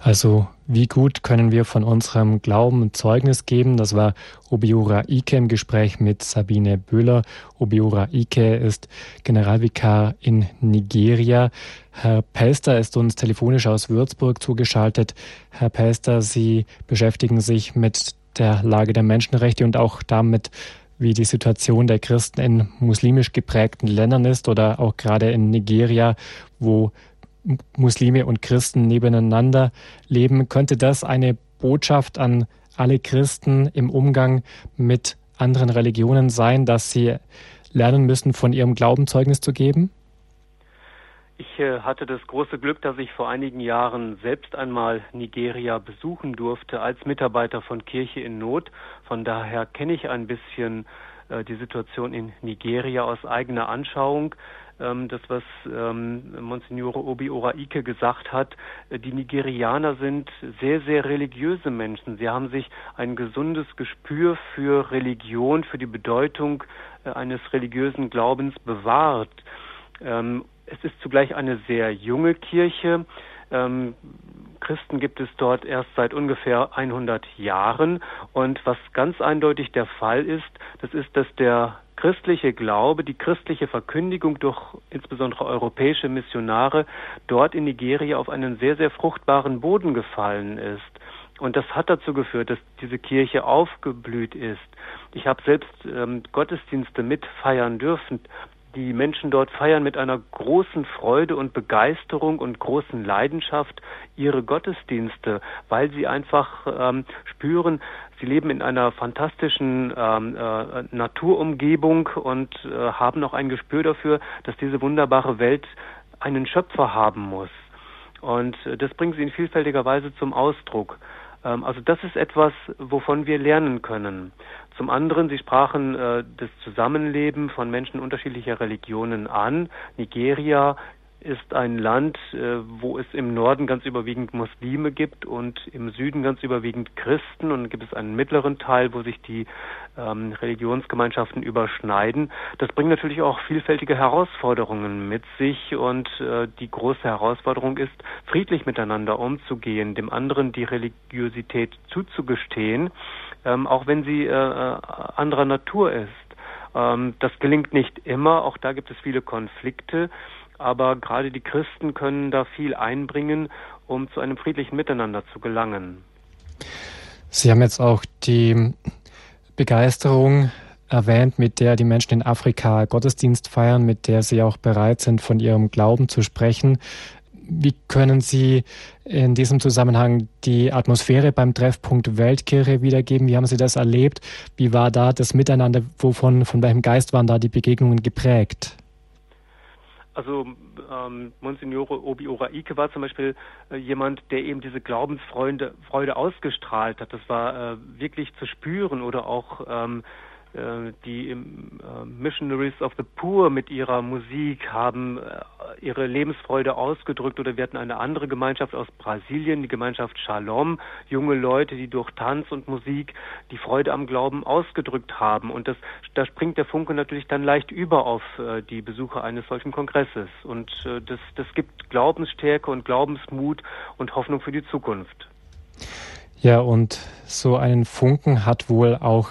Also wie gut können wir von unserem Glauben Zeugnis geben? Das war Obiora Ike im Gespräch mit Sabine Böhler. Obiora Ike ist Generalvikar in Nigeria. Herr Pelster ist uns telefonisch aus Würzburg zugeschaltet. Herr Pelster, Sie beschäftigen sich mit der Lage der Menschenrechte und auch damit, wie die Situation der Christen in muslimisch geprägten Ländern ist oder auch gerade in Nigeria, wo Muslime und Christen nebeneinander leben. Könnte das eine Botschaft an alle Christen im Umgang mit anderen Religionen sein, dass sie lernen müssen, von ihrem Glauben Zeugnis zu geben? Ich äh, hatte das große Glück, dass ich vor einigen Jahren selbst einmal Nigeria besuchen durfte als Mitarbeiter von Kirche in Not. Von daher kenne ich ein bisschen äh, die Situation in Nigeria aus eigener Anschauung ähm, das, was ähm, Monsignore Obi Oraike gesagt hat. Äh, die Nigerianer sind sehr, sehr religiöse Menschen. Sie haben sich ein gesundes Gespür für Religion, für die Bedeutung eines religiösen Glaubens bewahrt. Ähm, es ist zugleich eine sehr junge Kirche. Ähm, Christen gibt es dort erst seit ungefähr 100 Jahren. Und was ganz eindeutig der Fall ist, das ist, dass der christliche Glaube, die christliche Verkündigung durch insbesondere europäische Missionare dort in Nigeria auf einen sehr, sehr fruchtbaren Boden gefallen ist. Und das hat dazu geführt, dass diese Kirche aufgeblüht ist. Ich habe selbst ähm, Gottesdienste mitfeiern dürfen die Menschen dort feiern mit einer großen Freude und Begeisterung und großen Leidenschaft ihre Gottesdienste, weil sie einfach ähm, spüren, sie leben in einer fantastischen ähm, äh, Naturumgebung und äh, haben auch ein Gespür dafür, dass diese wunderbare Welt einen Schöpfer haben muss. Und äh, das bringen sie in vielfältiger Weise zum Ausdruck. Ähm, also das ist etwas, wovon wir lernen können. Zum anderen, Sie sprachen äh, das Zusammenleben von Menschen unterschiedlicher Religionen an. Nigeria ist ein Land, äh, wo es im Norden ganz überwiegend Muslime gibt und im Süden ganz überwiegend Christen und gibt es einen mittleren Teil, wo sich die ähm, Religionsgemeinschaften überschneiden. Das bringt natürlich auch vielfältige Herausforderungen mit sich und äh, die große Herausforderung ist, friedlich miteinander umzugehen, dem anderen die Religiosität zuzugestehen, ähm, auch wenn sie äh, äh anderer Natur ist. Ähm, das gelingt nicht immer, auch da gibt es viele Konflikte, aber gerade die Christen können da viel einbringen, um zu einem friedlichen Miteinander zu gelangen. Sie haben jetzt auch die Begeisterung erwähnt, mit der die Menschen in Afrika Gottesdienst feiern, mit der sie auch bereit sind, von ihrem Glauben zu sprechen. Wie können Sie in diesem Zusammenhang die Atmosphäre beim Treffpunkt Weltkirche wiedergeben? Wie haben Sie das erlebt? Wie war da das Miteinander? Wovon, von welchem Geist waren da die Begegnungen geprägt? Also ähm, Monsignore Obi Oraike war zum Beispiel äh, jemand, der eben diese Glaubensfreude Freude ausgestrahlt hat. Das war äh, wirklich zu spüren oder auch ähm, äh, die äh, Missionaries of the Poor mit ihrer Musik haben äh, ihre Lebensfreude ausgedrückt oder wir hatten eine andere Gemeinschaft aus Brasilien, die Gemeinschaft Shalom, junge Leute, die durch Tanz und Musik die Freude am Glauben ausgedrückt haben und das da springt der Funke natürlich dann leicht über auf die Besucher eines solchen Kongresses und das das gibt Glaubensstärke und Glaubensmut und Hoffnung für die Zukunft. Ja, und so einen Funken hat wohl auch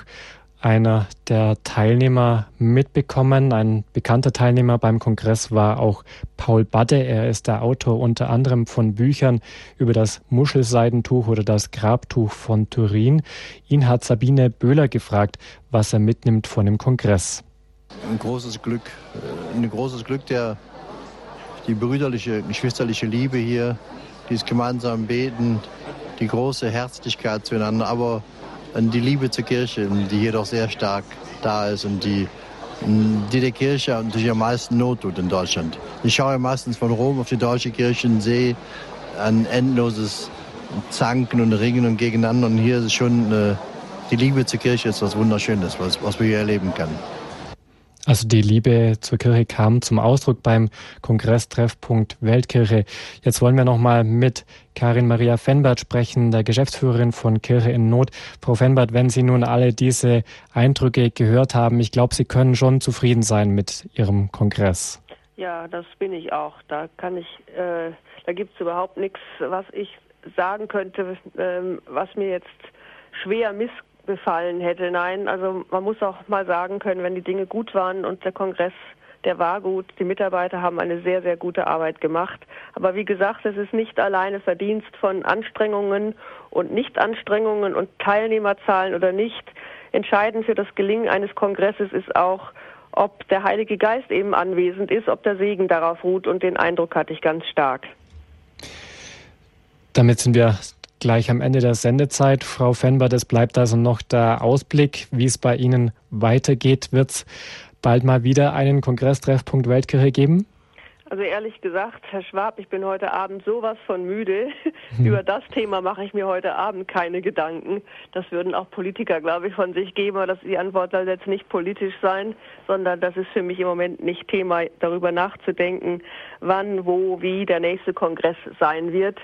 einer der Teilnehmer mitbekommen. Ein bekannter Teilnehmer beim Kongress war auch Paul Badde. Er ist der Autor unter anderem von Büchern über das Muschelseidentuch oder das Grabtuch von Turin. Ihn hat Sabine Böhler gefragt, was er mitnimmt von dem Kongress. Ein großes Glück, äh, ein großes Glück der die brüderliche, geschwisterliche Liebe hier, dieses gemeinsame Beten, die große Herzlichkeit zueinander, aber die Liebe zur Kirche, die hier doch sehr stark da ist und die, die der Kirche natürlich am meisten Not tut in Deutschland. Ich schaue meistens von Rom auf die deutsche Kirche und sehe ein endloses Zanken und Ringen und Gegeneinander. Und hier ist schon, äh, die Liebe zur Kirche ist was Wunderschönes, was, was wir hier erleben können. Also die Liebe zur Kirche kam zum Ausdruck beim Kongresstreffpunkt Weltkirche. Jetzt wollen wir noch mal mit Karin Maria Fenbert sprechen, der Geschäftsführerin von Kirche in Not. Frau Fenbert, wenn Sie nun alle diese Eindrücke gehört haben, ich glaube, Sie können schon zufrieden sein mit Ihrem Kongress. Ja, das bin ich auch. Da kann ich, äh, da gibt es überhaupt nichts, was ich sagen könnte, ähm, was mir jetzt schwer miss befallen hätte. Nein, also man muss auch mal sagen können, wenn die Dinge gut waren und der Kongress, der war gut, die Mitarbeiter haben eine sehr, sehr gute Arbeit gemacht. Aber wie gesagt, es ist nicht alleine Verdienst von Anstrengungen und Nichtanstrengungen und Teilnehmerzahlen oder nicht. Entscheidend für das Gelingen eines Kongresses ist auch, ob der Heilige Geist eben anwesend ist, ob der Segen darauf ruht und den Eindruck hatte ich ganz stark. Damit sind wir gleich am Ende der Sendezeit. Frau Fenber, es bleibt also noch der Ausblick, wie es bei Ihnen weitergeht. Wird es bald mal wieder einen Kongresstreffpunkt Weltkirche geben? Also ehrlich gesagt, Herr Schwab, ich bin heute Abend sowas von müde. Hm. Über das Thema mache ich mir heute Abend keine Gedanken. Das würden auch Politiker, glaube ich, von sich geben. Aber das, die Antwort soll jetzt nicht politisch sein, sondern das ist für mich im Moment nicht Thema, darüber nachzudenken, wann, wo, wie der nächste Kongress sein wird.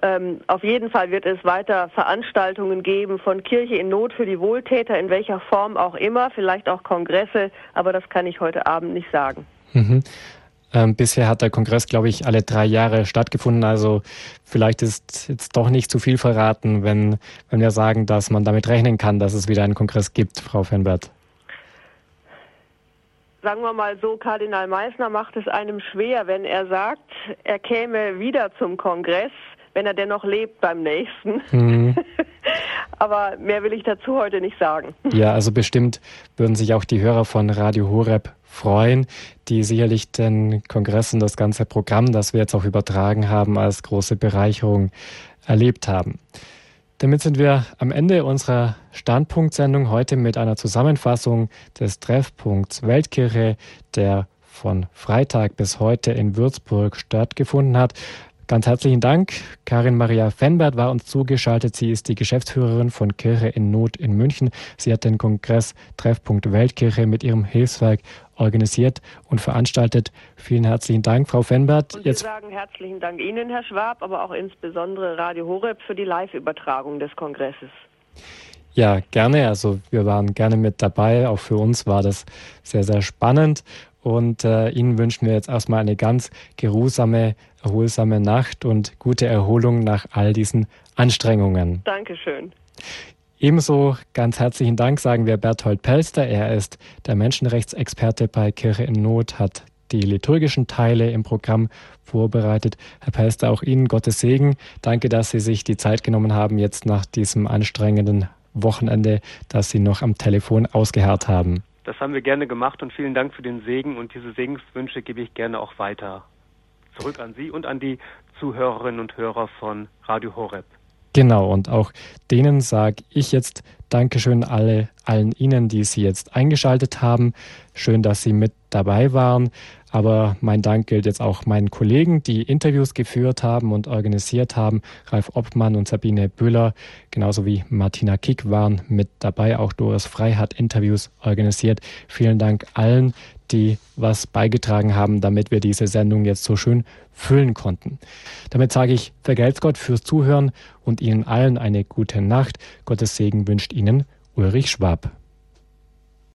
Ähm, auf jeden Fall wird es weiter Veranstaltungen geben von Kirche in Not für die Wohltäter, in welcher Form auch immer, vielleicht auch Kongresse, aber das kann ich heute Abend nicht sagen. Mhm. Ähm, bisher hat der Kongress, glaube ich, alle drei Jahre stattgefunden. Also vielleicht ist jetzt doch nicht zu viel verraten, wenn, wenn wir sagen, dass man damit rechnen kann, dass es wieder einen Kongress gibt, Frau Fenbert. Sagen wir mal so, Kardinal Meissner macht es einem schwer, wenn er sagt, er käme wieder zum Kongress wenn er denn noch lebt beim nächsten. Mhm. Aber mehr will ich dazu heute nicht sagen. Ja, also bestimmt würden sich auch die Hörer von Radio Horeb freuen, die sicherlich den Kongressen das ganze Programm, das wir jetzt auch übertragen haben, als große Bereicherung erlebt haben. Damit sind wir am Ende unserer Standpunktsendung heute mit einer Zusammenfassung des Treffpunkts Weltkirche, der von Freitag bis heute in Würzburg stattgefunden hat. Ganz herzlichen Dank. Karin Maria Fenbert war uns zugeschaltet. Sie ist die Geschäftsführerin von Kirche in Not in München. Sie hat den Kongress Treffpunkt Weltkirche mit ihrem Hilfswerk organisiert und veranstaltet. Vielen herzlichen Dank, Frau Fenbert. Und wir sagen herzlichen Dank Ihnen, Herr Schwab, aber auch insbesondere Radio Horeb für die Live-Übertragung des Kongresses. Ja, gerne. Also wir waren gerne mit dabei. Auch für uns war das sehr, sehr spannend. Und äh, Ihnen wünschen wir jetzt erstmal eine ganz geruhsame, erholsame Nacht und gute Erholung nach all diesen Anstrengungen. Dankeschön. Ebenso ganz herzlichen Dank sagen wir Berthold Pelster. Er ist der Menschenrechtsexperte bei Kirche in Not, hat die liturgischen Teile im Programm vorbereitet. Herr Pelster, auch Ihnen Gottes Segen. Danke, dass Sie sich die Zeit genommen haben, jetzt nach diesem anstrengenden Wochenende, dass Sie noch am Telefon ausgeharrt haben. Das haben wir gerne gemacht und vielen Dank für den Segen und diese Segenswünsche gebe ich gerne auch weiter. Zurück an Sie und an die Zuhörerinnen und Hörer von Radio Horeb. Genau, und auch denen sage ich jetzt Dankeschön alle, allen Ihnen, die Sie jetzt eingeschaltet haben. Schön, dass Sie mit dabei waren. Aber mein Dank gilt jetzt auch meinen Kollegen, die Interviews geführt haben und organisiert haben. Ralf Obmann und Sabine Büller, genauso wie Martina Kick waren mit dabei. Auch Doris Frei hat Interviews organisiert. Vielen Dank allen, die was beigetragen haben, damit wir diese Sendung jetzt so schön füllen konnten. Damit sage ich, vergelt's Gott fürs Zuhören und Ihnen allen eine gute Nacht. Gottes Segen wünscht Ihnen Ulrich Schwab.